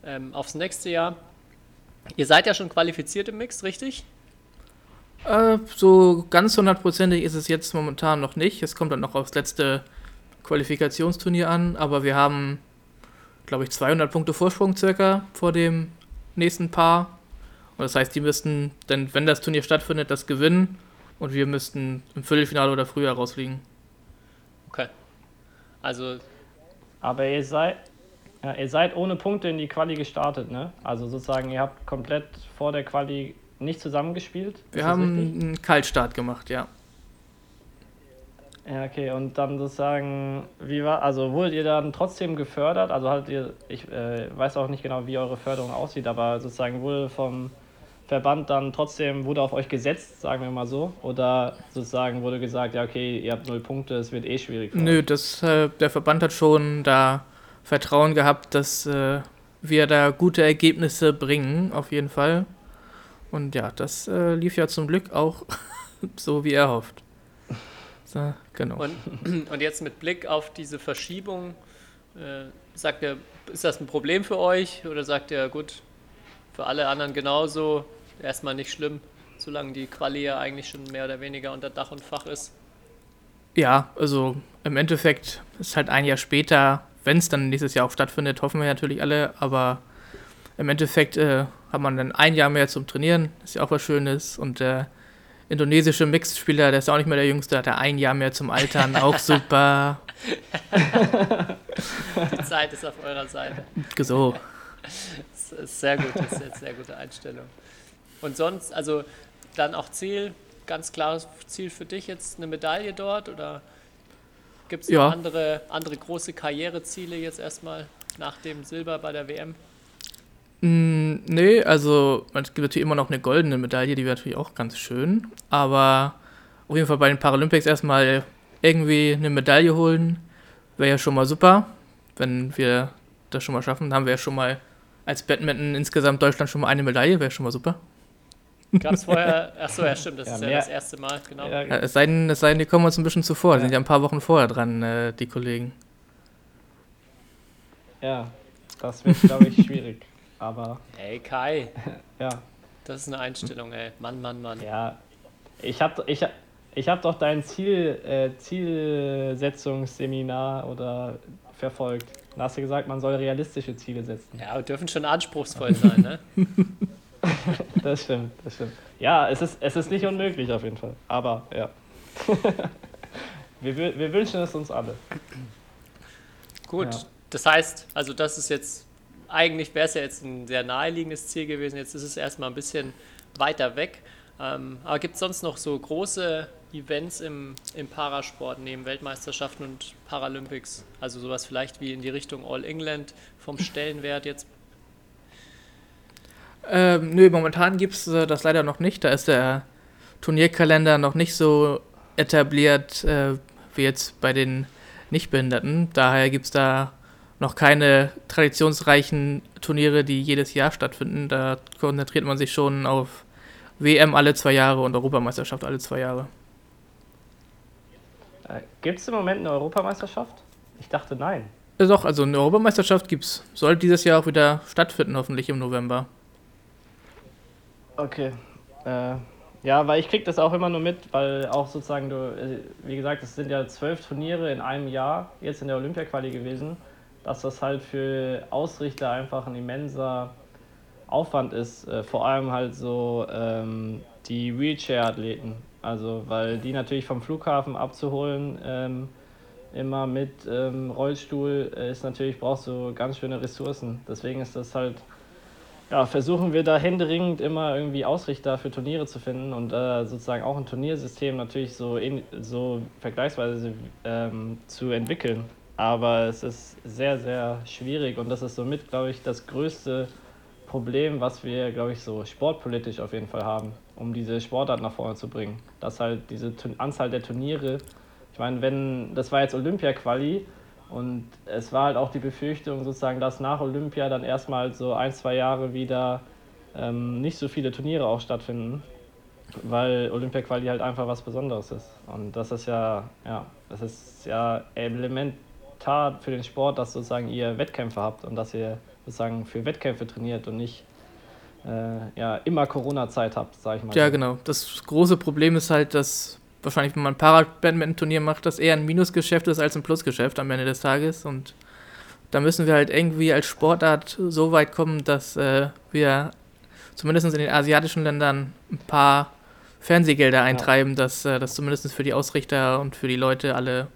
ähm, aufs nächste Jahr. Ihr seid ja schon qualifiziert im Mix, richtig? Äh, so ganz hundertprozentig ist es jetzt momentan noch nicht. Es kommt dann noch aufs letzte Qualifikationsturnier an, aber wir haben, glaube ich, 200 Punkte Vorsprung circa vor dem nächsten Paar. Und das heißt, die müssten, dann, wenn das Turnier stattfindet, das gewinnen und wir müssten im Viertelfinale oder früher rausfliegen. Okay. Also, Aber ihr seid, ja, ihr seid ohne Punkte in die Quali gestartet, ne? Also sozusagen, ihr habt komplett vor der Quali nicht zusammengespielt. Wir ist haben einen Kaltstart gemacht, ja. Ja, okay, und dann sozusagen, wie war, also wurdet ihr dann trotzdem gefördert? Also hattet ihr, ich äh, weiß auch nicht genau, wie eure Förderung aussieht, aber sozusagen wurde vom Verband dann trotzdem, wurde auf euch gesetzt, sagen wir mal so? Oder sozusagen wurde gesagt, ja, okay, ihr habt null Punkte, es wird eh schwierig. Nö, das, äh, der Verband hat schon da Vertrauen gehabt, dass äh, wir da gute Ergebnisse bringen, auf jeden Fall. Und ja, das äh, lief ja zum Glück auch so, wie er hofft. So, genau. und, und jetzt mit Blick auf diese Verschiebung, äh, sagt ihr, ist das ein Problem für euch? Oder sagt ihr, gut, für alle anderen genauso, erstmal nicht schlimm, solange die Quali ja eigentlich schon mehr oder weniger unter Dach und Fach ist? Ja, also im Endeffekt ist halt ein Jahr später, wenn es dann nächstes Jahr auch stattfindet, hoffen wir natürlich alle, aber im Endeffekt äh, hat man dann ein Jahr mehr zum Trainieren, ist ja auch was Schönes. Und der indonesische Mixed-Spieler, der ist auch nicht mehr der Jüngste, hat er ein Jahr mehr zum Altern, auch super. Die Zeit ist auf eurer Seite. So. Das ist sehr gut, das ist eine sehr gute Einstellung. Und sonst, also dann auch Ziel, ganz klares Ziel für dich jetzt eine Medaille dort oder gibt es Ja. noch andere, andere große Karriereziele jetzt erstmal nach dem Silber bei der WM? Mm, nee, also es gibt natürlich immer noch eine goldene Medaille, die wäre natürlich auch ganz schön. Aber auf jeden Fall bei den Paralympics erstmal irgendwie eine Medaille holen, wäre ja schon mal super. Wenn wir das schon mal schaffen, dann haben wir ja schon mal als Badminton insgesamt Deutschland schon mal eine Medaille, wäre schon mal super. Gab es vorher, achso, ja stimmt, das Ja, ist ja mehr- das erste Mal, genau. Ja, Ja, es, sei denn, es sei denn, die kommen uns ein bisschen zuvor, die Ja. sind ja ein paar Wochen vorher dran, äh, die Kollegen. ja, das wird, glaube ich, schwierig. Aber Ey, Kai, ja, das ist eine Einstellung, ey. Mann, Mann, Mann. ja. Ich habe ich, hab- ich hab doch dein Ziel, äh, Zielsetzungsseminar oder verfolgt. Da hast du gesagt, man soll realistische Ziele setzen. Ja, dürfen schon anspruchsvoll sein, ne? Das stimmt, das stimmt. Ja, es ist, es ist nicht unmöglich auf jeden Fall. Aber ja. wir, wir wünschen es uns alle. Gut, Ja. das heißt, also das ist jetzt eigentlich wäre es ja jetzt ein sehr naheliegendes Ziel gewesen. Jetzt ist es erstmal ein bisschen weiter weg. Ähm, aber gibt es sonst noch so große Events im, im Parasport neben Weltmeisterschaften und Paralympics? Also sowas vielleicht wie in die Richtung All England vom Stellenwert jetzt? Ähm, nö, momentan gibt es äh, das leider noch nicht. Da ist der Turnierkalender noch nicht so etabliert äh, wie jetzt bei den Nichtbehinderten. Daher gibt es da noch keine traditionsreichen Turniere, die jedes Jahr stattfinden. Da konzentriert man sich schon auf WM alle zwei Jahre und Europameisterschaft alle zwei Jahre. Äh, Gibt es im Moment eine Europameisterschaft? Ich dachte nein. Äh, Doch, also eine Europameisterschaft gibt's. Soll dieses Jahr auch wieder stattfinden, hoffentlich im November. Okay. Äh, ja, weil ich krieg das auch immer nur mit, weil auch sozusagen du, äh, wie gesagt, es sind ja zwölf Turniere in einem Jahr, jetzt in der Olympia-Quali gewesen, dass das halt für Ausrichter einfach ein immenser Aufwand ist, äh, vor allem halt so ähm, die Wheelchair-Athleten. Also, weil die natürlich vom Flughafen abzuholen, ähm, immer mit ähm, Rollstuhl, äh, ist natürlich, brauchst du ganz schöne Ressourcen. Deswegen ist das halt, ja, versuchen wir da händeringend immer irgendwie Ausrichter für Turniere zu finden und äh, sozusagen auch ein Turniersystem natürlich so, in, so vergleichsweise ähm, zu entwickeln. Aber es ist sehr, sehr schwierig und das ist somit, glaube ich, das größte Problem, was wir, glaube ich, so sportpolitisch auf jeden Fall haben, um diese Sportart nach vorne zu bringen. Dass halt diese Anzahl der Turniere, ich meine, wenn, das war jetzt Olympia-Quali und es war halt auch die Befürchtung sozusagen, dass nach Olympia dann erstmal so ein, zwei Jahre wieder ähm, nicht so viele Turniere auch stattfinden, weil Olympia-Quali halt einfach was Besonderes ist. Und das ist ja, ja, das ist ja elementar für den Sport, dass sozusagen ihr Wettkämpfe habt und dass ihr sozusagen für Wettkämpfe trainiert und nicht äh, ja, immer Corona-Zeit habt, sag ich mal. Ja, genau. Das große Problem ist halt, dass wahrscheinlich, wenn man ein Para-Badminton-Turnier macht, das eher ein Minusgeschäft ist als ein Plusgeschäft am Ende des Tages. Und da müssen wir halt irgendwie als Sportart so weit kommen, dass äh, wir zumindest in den asiatischen Ländern ein paar Fernsehgelder eintreiben, dass äh, das zumindest für die Ausrichter und für die Leute alle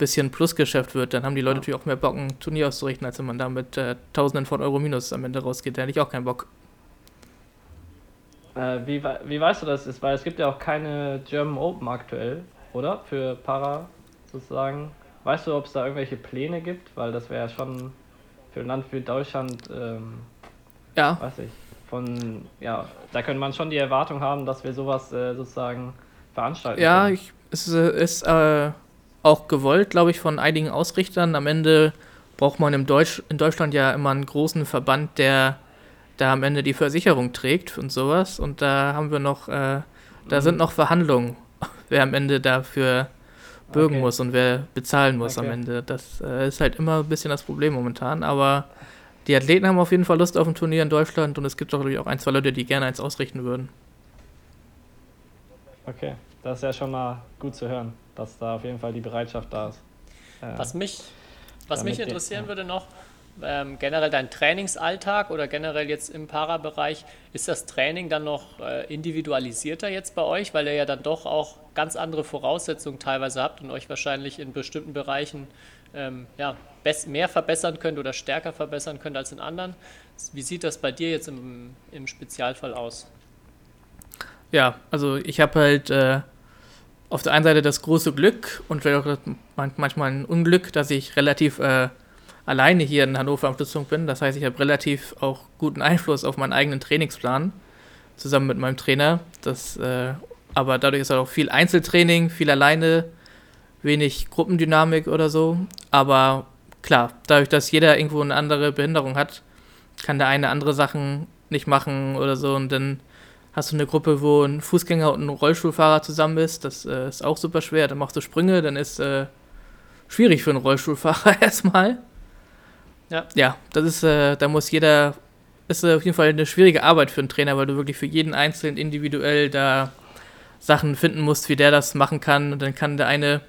bisschen Plusgeschäft wird. Dann haben die Leute Ja. natürlich auch mehr Bock, ein Turnier auszurichten, als wenn man da mit äh, Tausenden von Euro Minus am Ende rausgeht. Da hätte ich auch keinen Bock. Äh, wie, wie weißt du das ist? Weil es gibt ja auch keine German Open aktuell, oder? Für Para sozusagen. Weißt du, ob es da irgendwelche Pläne gibt? Weil das wäre ja schon für ein Land wie Deutschland, ähm, Ja, weiß ich, von, ja, da könnte man schon die Erwartung haben, dass wir sowas äh, sozusagen veranstalten Ja, können. ich, es äh, ist äh, auch gewollt, glaube ich, von einigen Ausrichtern. Am Ende braucht man im Deutsch, in Deutschland ja immer einen großen Verband, der da am Ende die Versicherung trägt und sowas. Und da haben wir noch, äh, da Mhm. sind noch Verhandlungen, wer am Ende dafür bürgen Okay. muss und wer bezahlen muss am Okay. Ende. Das äh, ist halt immer ein bisschen das Problem momentan. Aber die Athleten haben auf jeden Fall Lust auf ein Turnier in Deutschland und es gibt doch auch ein, zwei Leute, die gerne eins ausrichten würden. Okay, das ist ja schon mal gut zu hören, dass da auf jeden Fall die Bereitschaft da ist. Äh, Was mich, was mich interessieren ja. würde noch, ähm, generell dein Trainingsalltag oder generell jetzt im Parabereich, ist das Training dann noch äh, individualisierter jetzt bei euch, weil ihr ja dann doch auch ganz andere Voraussetzungen teilweise habt und euch wahrscheinlich in bestimmten Bereichen ähm, ja, mehr verbessern könnt oder stärker verbessern könnt als in anderen. Wie sieht das bei dir jetzt im, im Spezialfall aus? Ja, also ich habe halt äh, auf der einen Seite das große Glück und vielleicht auch manchmal ein Unglück, dass ich relativ äh, alleine hier in Hannover am Stützpunkt bin. Das heißt, ich habe relativ auch guten Einfluss auf meinen eigenen Trainingsplan zusammen mit meinem Trainer. Das, äh, aber dadurch ist halt auch viel Einzeltraining, viel alleine, wenig Gruppendynamik oder so. Aber klar, dadurch, dass jeder irgendwo eine andere Behinderung hat, kann der eine andere Sachen nicht machen oder so und dann hast du eine Gruppe, wo ein Fußgänger und ein Rollstuhlfahrer zusammen ist, das äh, ist auch super schwer. Dann machst du Sprünge, dann ist äh, schwierig für einen Rollstuhlfahrer erstmal. Ja. Ja, das ist, äh, da muss jeder, ist äh, auf jeden Fall eine schwierige Arbeit für einen Trainer, weil du wirklich für jeden Einzelnen individuell da Sachen finden musst, wie der das machen kann. Und dann kann der eine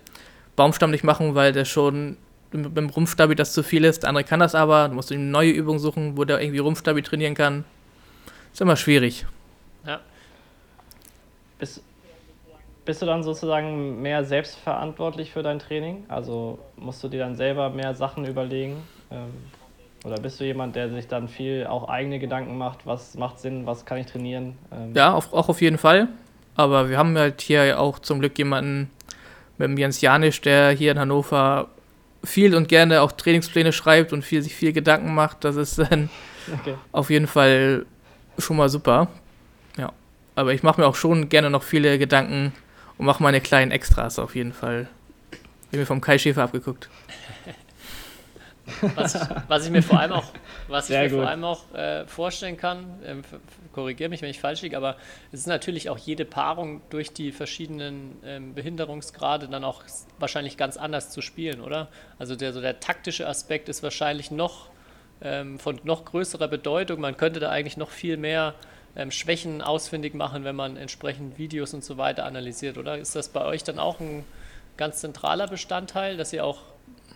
Baumstamm nicht machen, weil der schon mit dem Rumpfstabi das zu viel ist. Der andere kann das aber. Du musst ihm eine neue Übung suchen, wo der irgendwie Rumpfstabi trainieren kann. Ist immer schwierig. Bist, bist du dann sozusagen mehr selbstverantwortlich für dein Training? Also musst du dir dann selber mehr Sachen überlegen? Ähm, Oder bist du jemand, der sich dann viel auch eigene Gedanken macht, was macht Sinn, was kann ich trainieren? Ähm, Ja, auf, auch auf jeden Fall. Aber wir haben halt hier auch zum Glück jemanden mit dem Jens Janisch, der hier in Hannover viel und gerne auch Trainingspläne schreibt und viel, sich viel Gedanken macht. Das ist dann Okay. auf jeden Fall schon mal super. Aber ich mache mir auch schon gerne noch viele Gedanken und mache meine kleinen Extras auf jeden Fall. Ich mir vom Kai Schäfer abgeguckt. Was ich, was ich mir vor allem auch, was ich mir vor allem auch äh, vorstellen kann, ähm, korrigiere mich, wenn ich falsch liege, aber es ist natürlich auch jede Paarung durch die verschiedenen ähm, Behinderungsgrade dann auch wahrscheinlich ganz anders zu spielen, oder? Also der, so der taktische Aspekt ist wahrscheinlich noch ähm, von noch größerer Bedeutung. Man könnte da eigentlich noch viel mehr Schwächen ausfindig machen, wenn man entsprechend Videos und so weiter analysiert, oder? Ist das bei euch dann auch ein ganz zentraler Bestandteil, dass ihr auch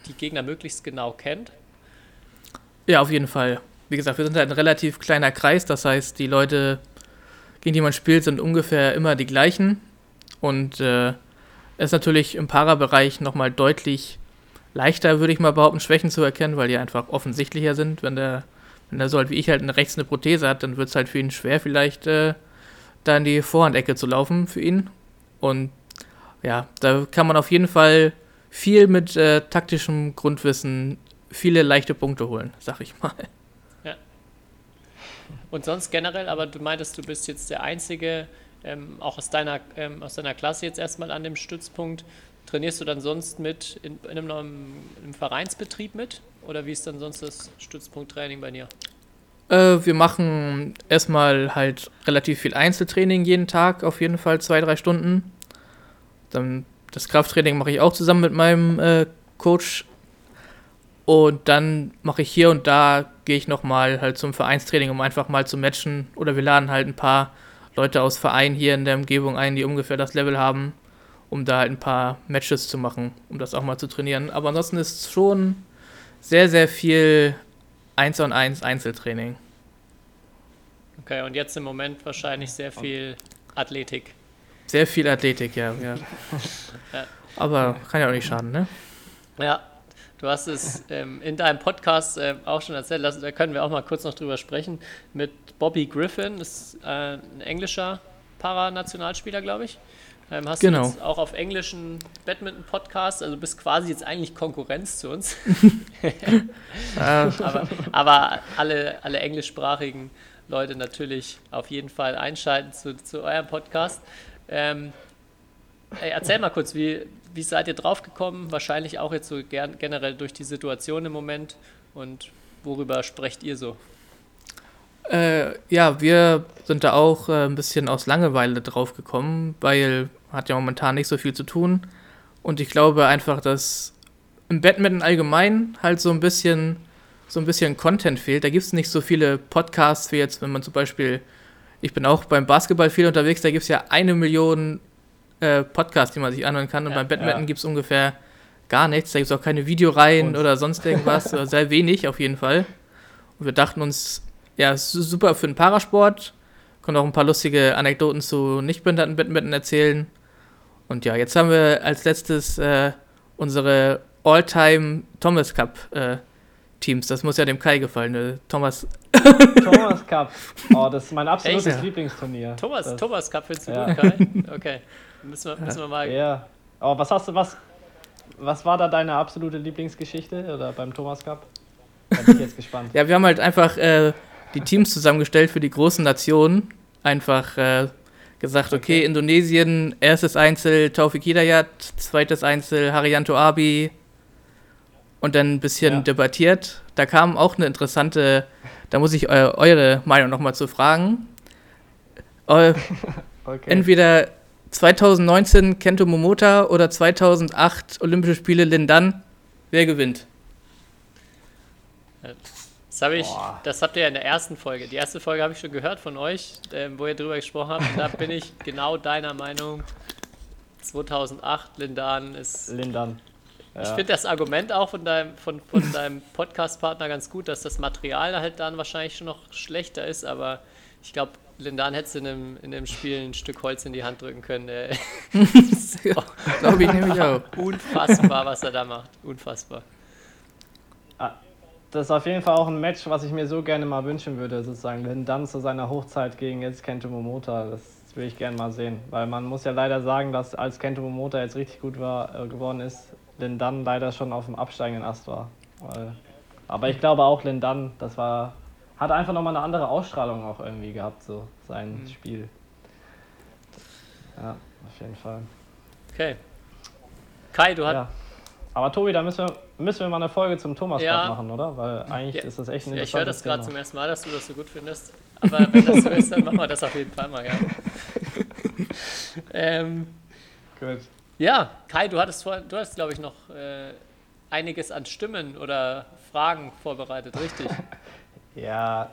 die Gegner möglichst genau kennt? Ja, auf jeden Fall. Wie gesagt, wir sind halt ein relativ kleiner Kreis, das heißt, die Leute, gegen die man spielt, sind ungefähr immer die gleichen. Und äh, es ist natürlich im Para-Bereich nochmal deutlich leichter, würde ich mal behaupten, Schwächen zu erkennen, weil die einfach offensichtlicher sind. Wenn der, wenn der so halt wie ich halt eine rechts eine Prothese hat, dann wird es halt für ihn schwer, vielleicht äh, da in die Vorhandecke zu laufen für ihn. Und ja, da kann man auf jeden Fall viel mit äh, taktischem Grundwissen viele leichte Punkte holen, sag ich mal. Und sonst generell, aber du meintest, du bist jetzt der Einzige, ähm, auch aus deiner, ähm, aus deiner Klasse jetzt erstmal an dem Stützpunkt. Trainierst du dann sonst mit in, in einem, neuen- im Vereinsbetrieb mit? Oder wie ist dann sonst das Stützpunkttraining bei dir? Äh, wir machen erstmal halt relativ viel Einzeltraining jeden Tag, auf jeden Fall zwei, drei Stunden. Dann das Krafttraining mache ich auch zusammen mit meinem äh, Coach. Und dann mache ich hier und da, gehe ich nochmal halt zum Vereinstraining, um einfach mal zu matchen. Oder wir laden halt ein paar Leute aus Vereinen hier in der Umgebung ein, die ungefähr das Level haben, um da halt ein paar Matches zu machen, um das auch mal zu trainieren. Aber ansonsten ist es schon sehr, sehr viel 1 on 1 Einzeltraining. Okay, und jetzt im Moment wahrscheinlich sehr viel Athletik. Sehr viel Athletik, ja. ja. Ja. Aber kann ja auch nicht schaden, ne? Ja, du hast es ähm, in deinem Podcast ähm, auch schon erzählt, lassen, da können wir auch mal kurz noch drüber sprechen, mit Bobby Griffin, das ist äh, ein englischer Paranationalspieler, glaube ich. Ähm, hast Genau. du jetzt auch auf englischen Badminton-Podcast, also bist quasi jetzt eigentlich Konkurrenz zu uns. Aber, aber alle, alle englischsprachigen Leute natürlich auf jeden Fall einschalten zu, zu eurem Podcast. Ähm, ey, erzähl mal kurz, wie, wie seid ihr draufgekommen? Wahrscheinlich auch jetzt so gern, generell durch die Situation im Moment und worüber sprecht ihr so? Äh, ja, wir sind da auch äh, ein bisschen aus Langeweile drauf gekommen, weil hat ja momentan nicht so viel zu tun. Und ich glaube einfach, dass im Badminton allgemein halt so ein bisschen so ein bisschen Content fehlt. Da gibt es nicht so viele Podcasts wie jetzt, wenn man zum Beispiel, ich bin auch beim Basketball viel unterwegs, da gibt es ja eine Million äh, Podcasts, die man sich anhören kann. Und Ja, beim Badminton ja. gibt es ungefähr gar nichts. Da gibt es auch keine Videoreihen Und- oder sonst irgendwas. oder sehr wenig auf jeden Fall. Und wir dachten uns, ja, super für den Parasport. Können auch ein paar lustige Anekdoten zu nicht-behinderten Badminton erzählen. Und ja, jetzt haben wir als letztes äh, unsere All-Time Thomas Cup äh, Teams. Das muss ja dem Kai gefallen. Ne? Thomas, Thomas Cup. Oh, das ist mein absolutes Echt? Lieblingsturnier. Thomas, das, Thomas Cup findest du ja. gut, Kai? Okay, müssen wir, müssen wir mal. Ja. Oh, was hast du, was, was war da deine absolute Lieblingsgeschichte oder beim Thomas Cup? Da bin ich jetzt gespannt. ja, wir haben halt einfach äh, die Teams zusammengestellt für die großen Nationen. Einfach äh, gesagt, okay, Indonesien, erstes Einzel Taufik Hidayat, zweites Einzel Haryanto Abi und dann ein bisschen Ja. debattiert. Da kam auch eine interessante, da muss ich eu eure Meinung nochmal zu fragen. Äh, Okay. Entweder 2019 Kento Momota oder 2008 Olympische Spiele Lindan. Wer gewinnt? Das, hab ich, Boah. das habt ihr ja in der ersten Folge. Die erste Folge habe ich schon gehört von euch, ähm, wo ihr drüber gesprochen habt. Da bin ich genau deiner Meinung. 2008 Lindan ist. Lindern. Ich Ja. finde das Argument auch von deinem, von, von deinem Podcast-Partner ganz gut, dass das Material halt dann wahrscheinlich schon noch schlechter ist, aber ich glaube, Lindan hättest du in einem, in einem Spiel ein Stück Holz in die Hand drücken können. Der Glaube ich nämlich auch. unfassbar, was er da macht. Unfassbar. Das ist auf jeden Fall auch ein Match, was ich mir so gerne mal wünschen würde, sozusagen. Lin Dan zu seiner Hochzeit gegen jetzt Kento Momota. Das würde ich gerne mal sehen. Weil man muss ja leider sagen, dass als Kento Momota jetzt richtig gut war, äh, geworden ist, Lin Dan leider schon auf dem absteigenden Ast war. Weil, aber ich glaube auch Lin Dan, das war, hat einfach nochmal eine andere Ausstrahlung auch irgendwie gehabt, so sein Mhm. Spiel. Ja, auf jeden Fall. Okay. Kai, du hast. Aber Tobi, da müssen wir, müssen wir mal eine Folge zum Thomas Ja. Machen, oder? Weil eigentlich Ja. ist das echt ein Ja, ich höre das gerade zum ersten Mal, dass du das so gut findest. Aber wenn das so ist, dann machen wir das auf jeden Fall mal, ja. ähm, Gut. ja, Kai, du hattest, vor, du hast, glaube ich, noch äh, einiges an Stimmen oder Fragen vorbereitet, richtig? Ja,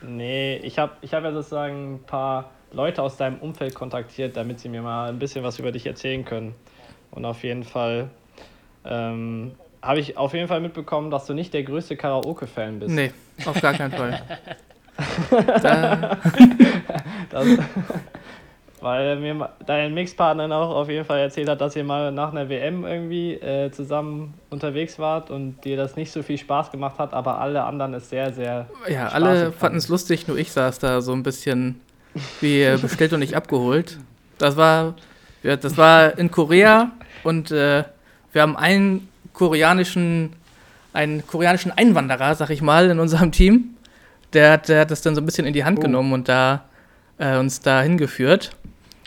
nee, ich habe ich hab ja sozusagen ein paar Leute aus deinem Umfeld kontaktiert, damit sie mir mal ein bisschen was über dich erzählen können. Und auf jeden Fall ähm, habe ich auf jeden Fall mitbekommen, dass du nicht der größte Karaoke-Fan bist. Nee, auf gar keinen Fall. da, Das, weil mir dein Mixpartner auch auf jeden Fall erzählt hat, dass ihr mal nach einer WM irgendwie äh, zusammen unterwegs wart und dir das nicht so viel Spaß gemacht hat, aber alle anderen es sehr, sehr. ja, alle fanden es lustig, nur ich saß da so ein bisschen wie äh, bestellt und nicht abgeholt. Das war, ja, das war in Korea und äh, wir haben einen koreanischen, einen koreanischen Einwanderer, sag ich mal, in unserem Team. Der hat, der hat das dann so ein bisschen in die Hand Oh. genommen und da äh, uns da hingeführt.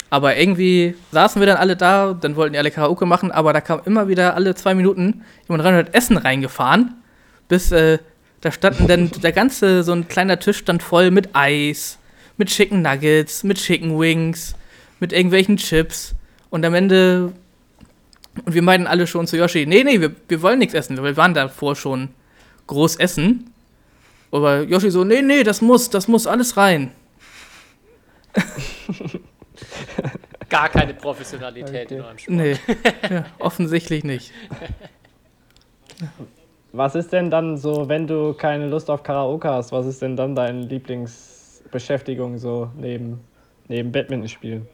Aber irgendwie saßen wir dann alle da, dann wollten die alle Karaoke machen, aber da kam immer wieder alle zwei Minuten jemand rein und hat Essen reingefahren, bis äh, da standen dann der ganze, so ein kleiner Tisch stand voll mit Eis, mit Chicken Nuggets, mit Chicken Wings, mit irgendwelchen Chips und am Ende und wir meinten alle schon zu Yoshi, nee, nee, wir, wir wollen nichts essen, wir waren davor schon groß essen. Aber Yoshi so, nee, nee, das muss, das muss alles rein. Gar keine Professionalität in Okay. eurem Sport. Nee, ja, offensichtlich nicht. Was ist denn dann so, wenn du keine Lust auf Karaoke hast, was ist denn dann deine Lieblingsbeschäftigung so neben, neben Badminton spielen?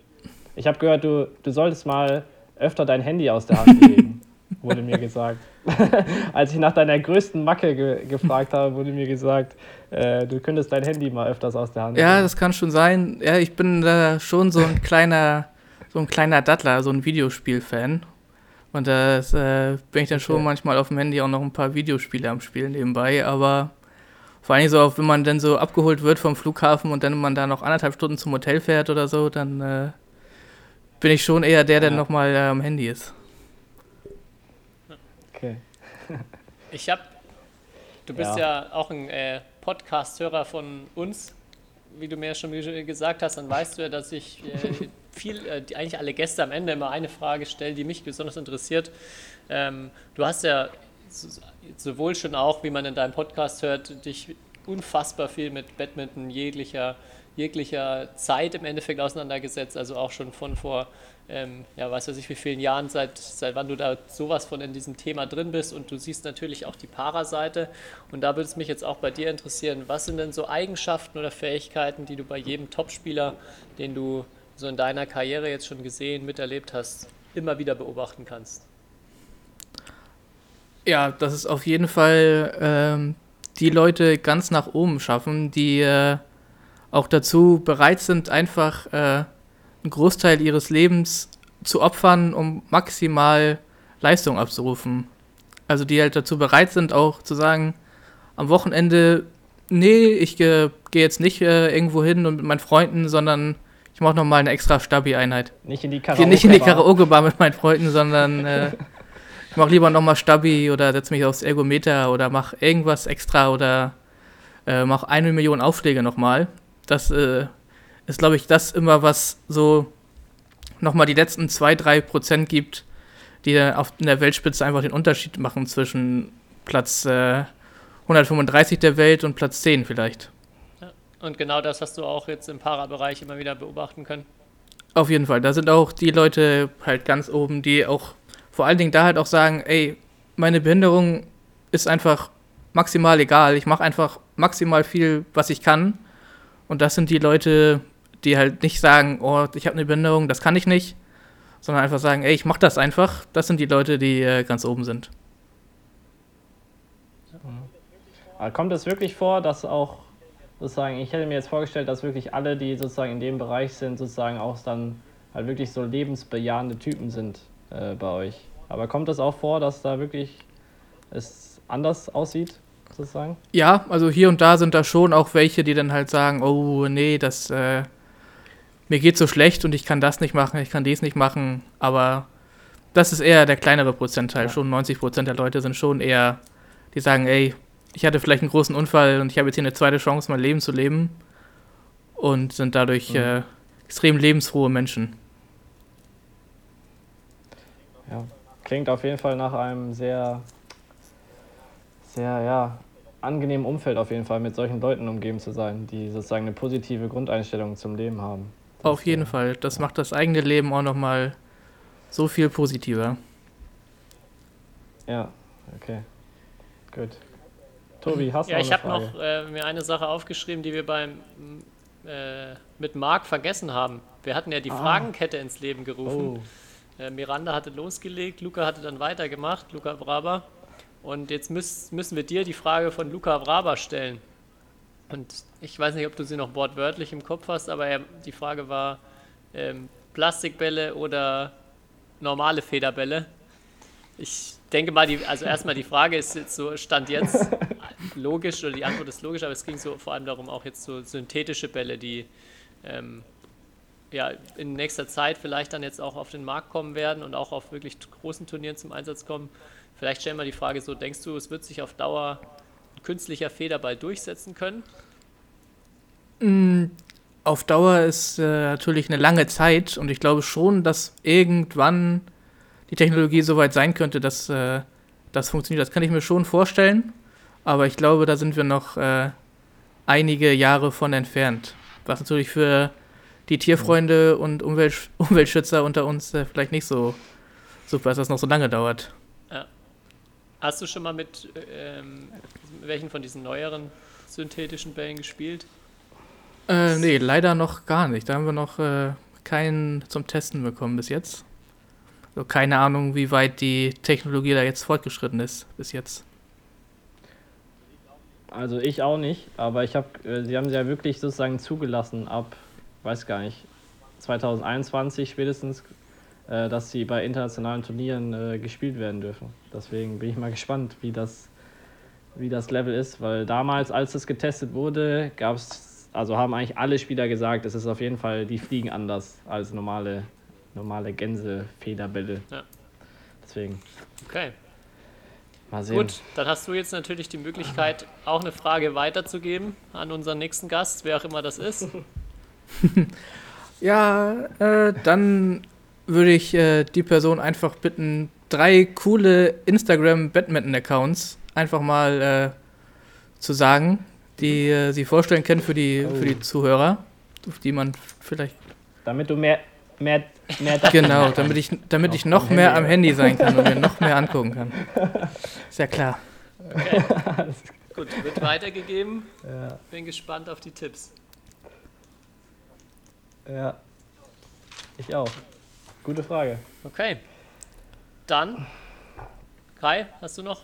Ich habe gehört, du, du solltest mal öfter dein Handy aus der Hand legen, wurde mir gesagt. Als ich nach deiner größten Macke ge gefragt habe, wurde mir gesagt, äh, du könntest dein Handy mal öfters aus der Hand Ja, legen. das kann schon sein. Ja, ich bin da schon so ein kleiner, so ein kleiner Dattler, so ein Videospiel-Fan. Und da äh, bin ich dann schon Okay. manchmal auf dem Handy auch noch ein paar Videospiele am Spielen nebenbei. Aber vor allem so, wenn man dann so abgeholt wird vom Flughafen und dann man da noch anderthalb Stunden zum Hotel fährt oder so, dann äh, bin ich schon eher der, der Ja. nochmal äh, am Handy ist. Okay. Ich habe, du bist Ja. ja, auch ein äh, Podcast-Hörer von uns, wie du mir schon gesagt hast, dann weißt du ja, dass ich äh, viel, äh, die, eigentlich alle Gäste am Ende immer eine Frage stelle, die mich besonders interessiert. Ähm, du hast ja sowohl schon auch, wie man in deinem Podcast hört, dich unfassbar viel mit Badminton jeglicher, jeglicher Zeit im Endeffekt auseinandergesetzt, also auch schon von vor, ähm, ja, weiß weiß ich wie vielen Jahren, seit, seit wann du da sowas von in diesem Thema drin bist und du siehst natürlich auch die Para-Seite und da würde es mich jetzt auch bei dir interessieren, was sind denn so Eigenschaften oder Fähigkeiten, die du bei jedem Topspieler, den du so in deiner Karriere jetzt schon gesehen, miterlebt hast, immer wieder beobachten kannst? Ja, dass es auf jeden Fall ähm, die Leute ganz nach oben schaffen, die äh, auch dazu bereit sind, einfach äh, einen Großteil ihres Lebens zu opfern, um maximal Leistung abzurufen. Also die halt dazu bereit sind, auch zu sagen, am Wochenende, nee, ich gehe jetzt nicht äh, irgendwo hin und mit meinen Freunden, sondern ich mache nochmal eine extra Stabi-Einheit. Nicht in die Ich Karaoke. gehe nicht in die Karaoke-Bar mit meinen Freunden, sondern äh, ich mache lieber nochmal Stabi oder setze mich aufs Ergometer oder mache irgendwas extra oder äh, mache eine Million Aufschläge nochmal. Das äh, ist, glaube ich, das immer, was so nochmal die letzten 2-3 Prozent gibt, die dann auf, in der Weltspitze einfach den Unterschied machen zwischen Platz äh, 135 der Welt und Platz 10 vielleicht. Und genau das hast du auch jetzt im Para-Bereich immer wieder beobachten können. Auf jeden Fall. Da sind auch die Leute halt ganz oben, die auch vor allen Dingen da halt auch sagen, ey, meine Behinderung ist einfach maximal egal. Ich mache einfach maximal viel, was ich kann. Und das sind die Leute, die halt nicht sagen, oh, ich habe eine Behinderung, das kann ich nicht, sondern einfach sagen, ey, ich mache das einfach. Das sind die Leute, die äh, ganz oben sind. Aber kommt es wirklich vor, dass auch sozusagen, ich hätte mir jetzt vorgestellt, dass wirklich alle, die sozusagen in dem Bereich sind, sozusagen auch dann halt wirklich so lebensbejahende Typen sind äh, bei euch. Aber kommt es auch vor, dass da wirklich es anders aussieht, sozusagen? Ja, also hier und da sind da schon auch welche, die dann halt sagen, oh nee, das äh, mir geht so schlecht und ich kann das nicht machen, ich kann dies nicht machen, aber das ist eher der kleinere Prozentteil. Ja. Schon 90 Prozent der Leute sind schon eher, die sagen, ey, ich hatte vielleicht einen großen Unfall und ich habe jetzt hier eine zweite Chance, mein Leben zu leben und sind dadurch Mhm. äh, extrem lebensfrohe Menschen. Ja. Klingt auf jeden Fall nach einem sehr, sehr, ja, angenehmen Umfeld auf jeden Fall, mit solchen Leuten umgeben zu sein, die sozusagen eine positive Grundeinstellung zum Leben haben. Das, Auf jeden äh, Fall. Das macht das eigene Leben auch nochmal so viel positiver. Ja, okay. Gut. Tobi, hast du Ja, noch ich eine habe noch äh, mir eine Sache aufgeschrieben, die wir beim äh, mit Marc vergessen haben. Wir hatten ja die Ah. Fragenkette ins Leben gerufen. Oh, Äh, Miranda hatte losgelegt, Luca hatte dann weitergemacht, Luca Braber. Und jetzt müssen wir dir die Frage von Luca Braber stellen. Und ich weiß nicht, ob du sie noch wortwörtlich im Kopf hast, aber er, die Frage war ähm, Plastikbälle oder normale Federbälle. Ich denke mal, die, also erstmal die Frage ist jetzt so, stand jetzt logisch oder die Antwort ist logisch, aber es ging so vor allem darum, auch jetzt so synthetische Bälle, die ähm, ja, in nächster Zeit vielleicht dann jetzt auch auf den Markt kommen werden und auch auf wirklich großen Turnieren zum Einsatz kommen. Vielleicht stellen wir die Frage so, denkst du, es wird sich auf Dauer ein künstlicher Federball durchsetzen können? Mm, Auf Dauer ist äh, natürlich eine lange Zeit und ich glaube schon, dass irgendwann die Technologie so weit sein könnte, dass äh, das funktioniert. Das kann ich mir schon vorstellen, aber ich glaube, da sind wir noch äh, einige Jahre von entfernt. Was natürlich für die Tierfreunde und Umwelt Umweltschützer unter uns äh, vielleicht nicht so super ist, dass das noch so lange dauert. Hast du schon mal mit ähm, welchen von diesen neueren synthetischen Bällen gespielt? Äh, nee, leider noch gar nicht. Da haben wir noch äh, keinen zum Testen bekommen bis jetzt. So, keine Ahnung, wie weit die Technologie da jetzt fortgeschritten ist bis jetzt. Also ich auch nicht, aber ich habe, äh, sie haben sie ja wirklich sozusagen zugelassen ab, weiß gar nicht, 2021 spätestens, äh, dass sie bei internationalen Turnieren äh, gespielt werden dürfen. Deswegen bin ich mal gespannt, wie das, wie das Level ist, weil damals, als es getestet wurde, gab es, also haben eigentlich alle Spieler gesagt, es ist auf jeden Fall, die fliegen anders als normale, normale Gänsefederbälle. Ja. Deswegen, Okay, mal sehen. gut. Dann hast du jetzt natürlich die Möglichkeit, auch eine Frage weiterzugeben an unseren nächsten Gast, wer auch immer das ist. Ja, äh, dann würde ich äh, die Person einfach bitten, drei coole Instagram-Badminton-Accounts einfach mal äh, zu sagen, die äh, sie vorstellen können für die, für die Zuhörer, auf die man vielleicht Damit du mehr, mehr, mehr Genau, damit ich, damit ich noch am mehr Handy. am Handy sein kann und mir noch mehr angucken kann. Ist ja klar. Gut, wird weitergegeben. Ja. Bin gespannt auf die Tipps. Ja. Ich auch. Gute Frage. Okay. Dann, Kai, hast du noch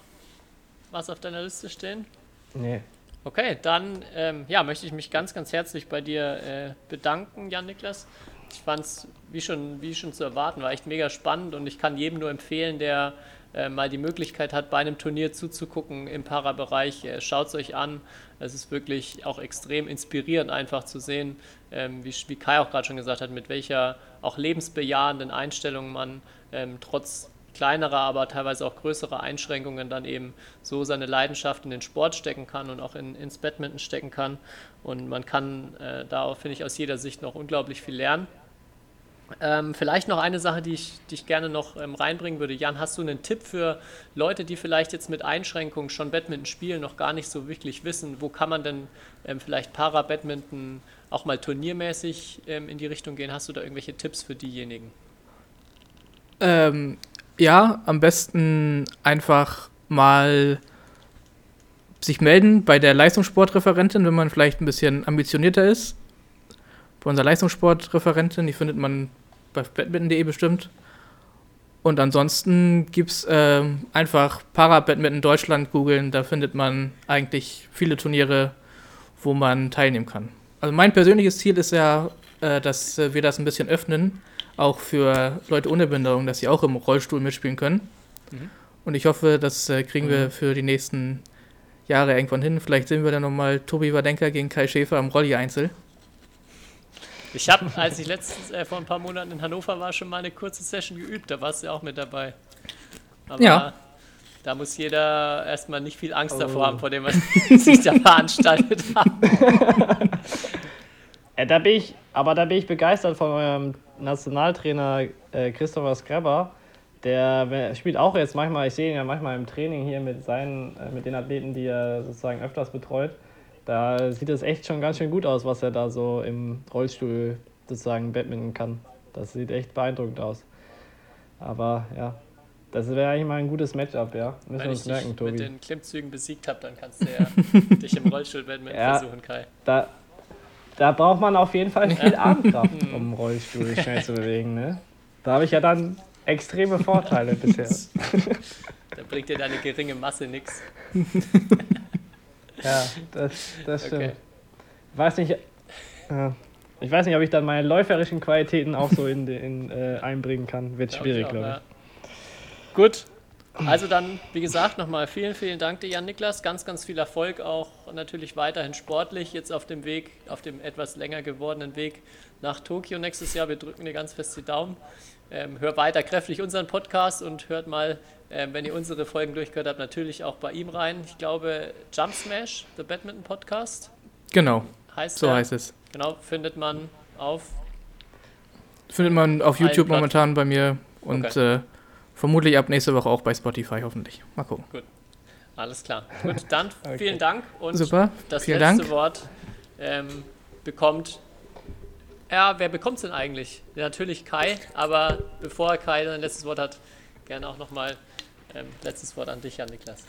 was auf deiner Liste stehen? Nee. Okay, dann ähm, ja, möchte ich mich ganz, ganz herzlich bei dir äh, bedanken, Jan-Niklas. Ich fand es, wie schon, wie schon zu erwarten, war echt mega spannend und ich kann jedem nur empfehlen, der äh, mal die Möglichkeit hat, bei einem Turnier zuzugucken im Parabereich. Äh, Schaut es euch an. Es ist wirklich auch extrem inspirierend, einfach zu sehen, ähm, wie, wie Kai auch gerade schon gesagt hat, mit welcher auch lebensbejahenden Einstellung man ähm, trotz kleinerer, aber teilweise auch größerer Einschränkungen dann eben so seine Leidenschaft in den Sport stecken kann und auch in, ins Badminton stecken kann. Und man kann äh, da, finde ich, aus jeder Sicht noch unglaublich viel lernen. Ähm, vielleicht noch eine Sache, die ich, die ich gerne noch ähm, reinbringen würde. Jan, hast du einen Tipp für Leute, die vielleicht jetzt mit Einschränkungen schon Badminton spielen, noch gar nicht so wirklich wissen, wo kann man denn ähm, vielleicht Para-Badminton auch mal turniermäßig ähm, in die Richtung gehen? Hast du da irgendwelche Tipps für diejenigen? Ähm, ja, am besten einfach mal sich melden bei der Leistungssportreferentin, wenn man vielleicht ein bisschen ambitionierter ist. Bei unserer Leistungssportreferentin, die findet man bei badminton.de bestimmt. Und ansonsten gibt es ähm, einfach Para-Badminton Deutschland googeln, da findet man eigentlich viele Turniere, wo man teilnehmen kann. Also mein persönliches Ziel ist ja, äh, dass äh, wir das ein bisschen öffnen, auch für Leute ohne Behinderung, dass sie auch im Rollstuhl mitspielen können. Und ich hoffe, das äh, kriegen wir für die nächsten Jahre irgendwann hin. Vielleicht sehen wir dann nochmal Tobi Wadenka gegen Kai Schäfer im Rolli-Einzel. Ich habe, als ich letztens äh, vor ein paar Monaten in Hannover war, schon mal eine kurze Session geübt. Da warst du ja auch mit dabei. Aber Ja. da muss jeder erstmal nicht viel Angst Oh. davor haben, vor dem, was sich da veranstaltet hat. Ja, da bin ich, aber da bin ich begeistert von eurem Nationaltrainer äh, Christopher Skreber. Der spielt auch jetzt manchmal, ich sehe ihn ja manchmal im Training hier mit seinen, äh, mit den Athleten, die er sozusagen öfters betreut. Da sieht es echt schon ganz schön gut aus, was er da so im Rollstuhl sozusagen Badminton kann. Das sieht echt beeindruckend aus. Aber ja, das wäre eigentlich mal ein gutes Matchup, ja. Müssen wir Wenn ich uns dich merken, mit Tobi. den Klimmzügen besiegt habe, dann kannst du ja dich im Rollstuhl mit Ja. versuchen, Kai. Da, da braucht man auf jeden Fall viel Armkraft, um einen Rollstuhl schnell zu bewegen. Ne? Da habe ich ja dann extreme Vorteile bisher. Da bringt dir deine geringe Masse nichts. Ja, das, das stimmt. Okay. Ich weiß nicht, ja, ich weiß nicht, ob ich dann meine läuferischen Qualitäten auch so in, in, äh, einbringen kann. Wird Glaub schwierig, glaube ich. ja. Gut. Also dann, wie gesagt, nochmal vielen, vielen Dank dir, Jan Niklas. Ganz, ganz viel Erfolg auch natürlich weiterhin sportlich, jetzt auf dem Weg, auf dem etwas länger gewordenen Weg nach Tokio nächstes Jahr. Wir drücken dir ganz fest die Daumen. Ähm, hört weiter kräftig unseren Podcast und hört mal, ähm, wenn ihr unsere Folgen durchgehört habt, natürlich auch bei ihm rein. Ich glaube, Jump Smash, The Badminton Podcast, Genau, heißt so er. heißt es. Genau, findet man auf Findet man auf YouTube momentan bei mir und Okay. äh, vermutlich ab nächste Woche auch bei Spotify, hoffentlich. Mal gucken. Alles klar. Gut, dann vielen Dank und Super, das vielen letzte Dank. Wort ähm, bekommt. Ja, wer bekommt es denn eigentlich? Ja, natürlich Kai, aber bevor Kai sein letztes Wort hat, gerne auch nochmal ähm, letztes Wort an dich, Jan Niklas.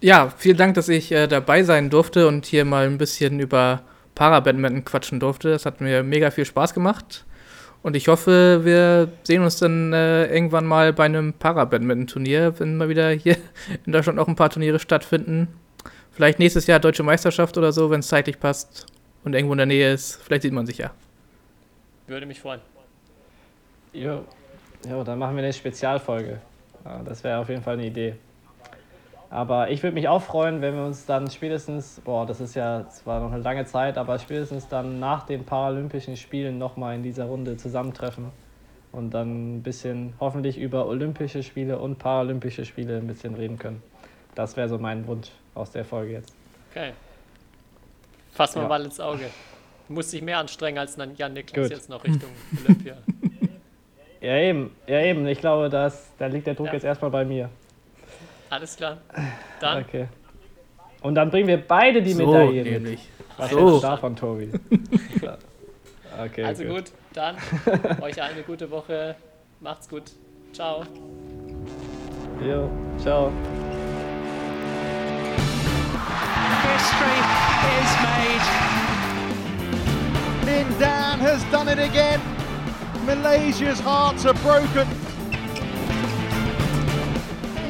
Ja, vielen Dank, dass ich äh, dabei sein durfte und hier mal ein bisschen über Para-Badminton quatschen durfte. Das hat mir mega viel Spaß gemacht. Und ich hoffe, wir sehen uns dann äh, irgendwann mal bei einem Para-Badminton-Turnier, wenn mal wieder hier in Deutschland auch ein paar Turniere stattfinden. Vielleicht nächstes Jahr Deutsche Meisterschaft oder so, wenn es zeitlich passt und irgendwo in der Nähe ist. Vielleicht sieht man sich ja. Würde mich freuen. Jo. jo, dann machen wir eine Spezialfolge. Ja, das wäre auf jeden Fall eine Idee. Aber ich würde mich auch freuen, wenn wir uns dann spätestens, boah, das ist ja zwar noch eine lange Zeit, aber spätestens dann nach den Paralympischen Spielen nochmal in dieser Runde zusammentreffen und dann ein bisschen hoffentlich über Olympische Spiele und Paralympische Spiele ein bisschen reden können. Das wäre so mein Wunsch aus der Folge jetzt. Okay. Fassen wir Ja. mal ins Auge. Du musst dich mehr anstrengen als Jan Niklas Gut. jetzt noch Richtung Olympia. Ja, eben, ja, eben. Ich glaube, dass, da liegt der Druck Ja. jetzt erstmal bei mir. Alles klar. Dann Okay. Und dann bringen wir beide die So, Medaille mit. nämlich. Was So. davon, Tobi? Okay, Also gut, dann euch eine gute Woche. Macht's gut. Ciao. Jo, ciao. History is made. Lin Dan has done it again. Malaysia's hearts are broken.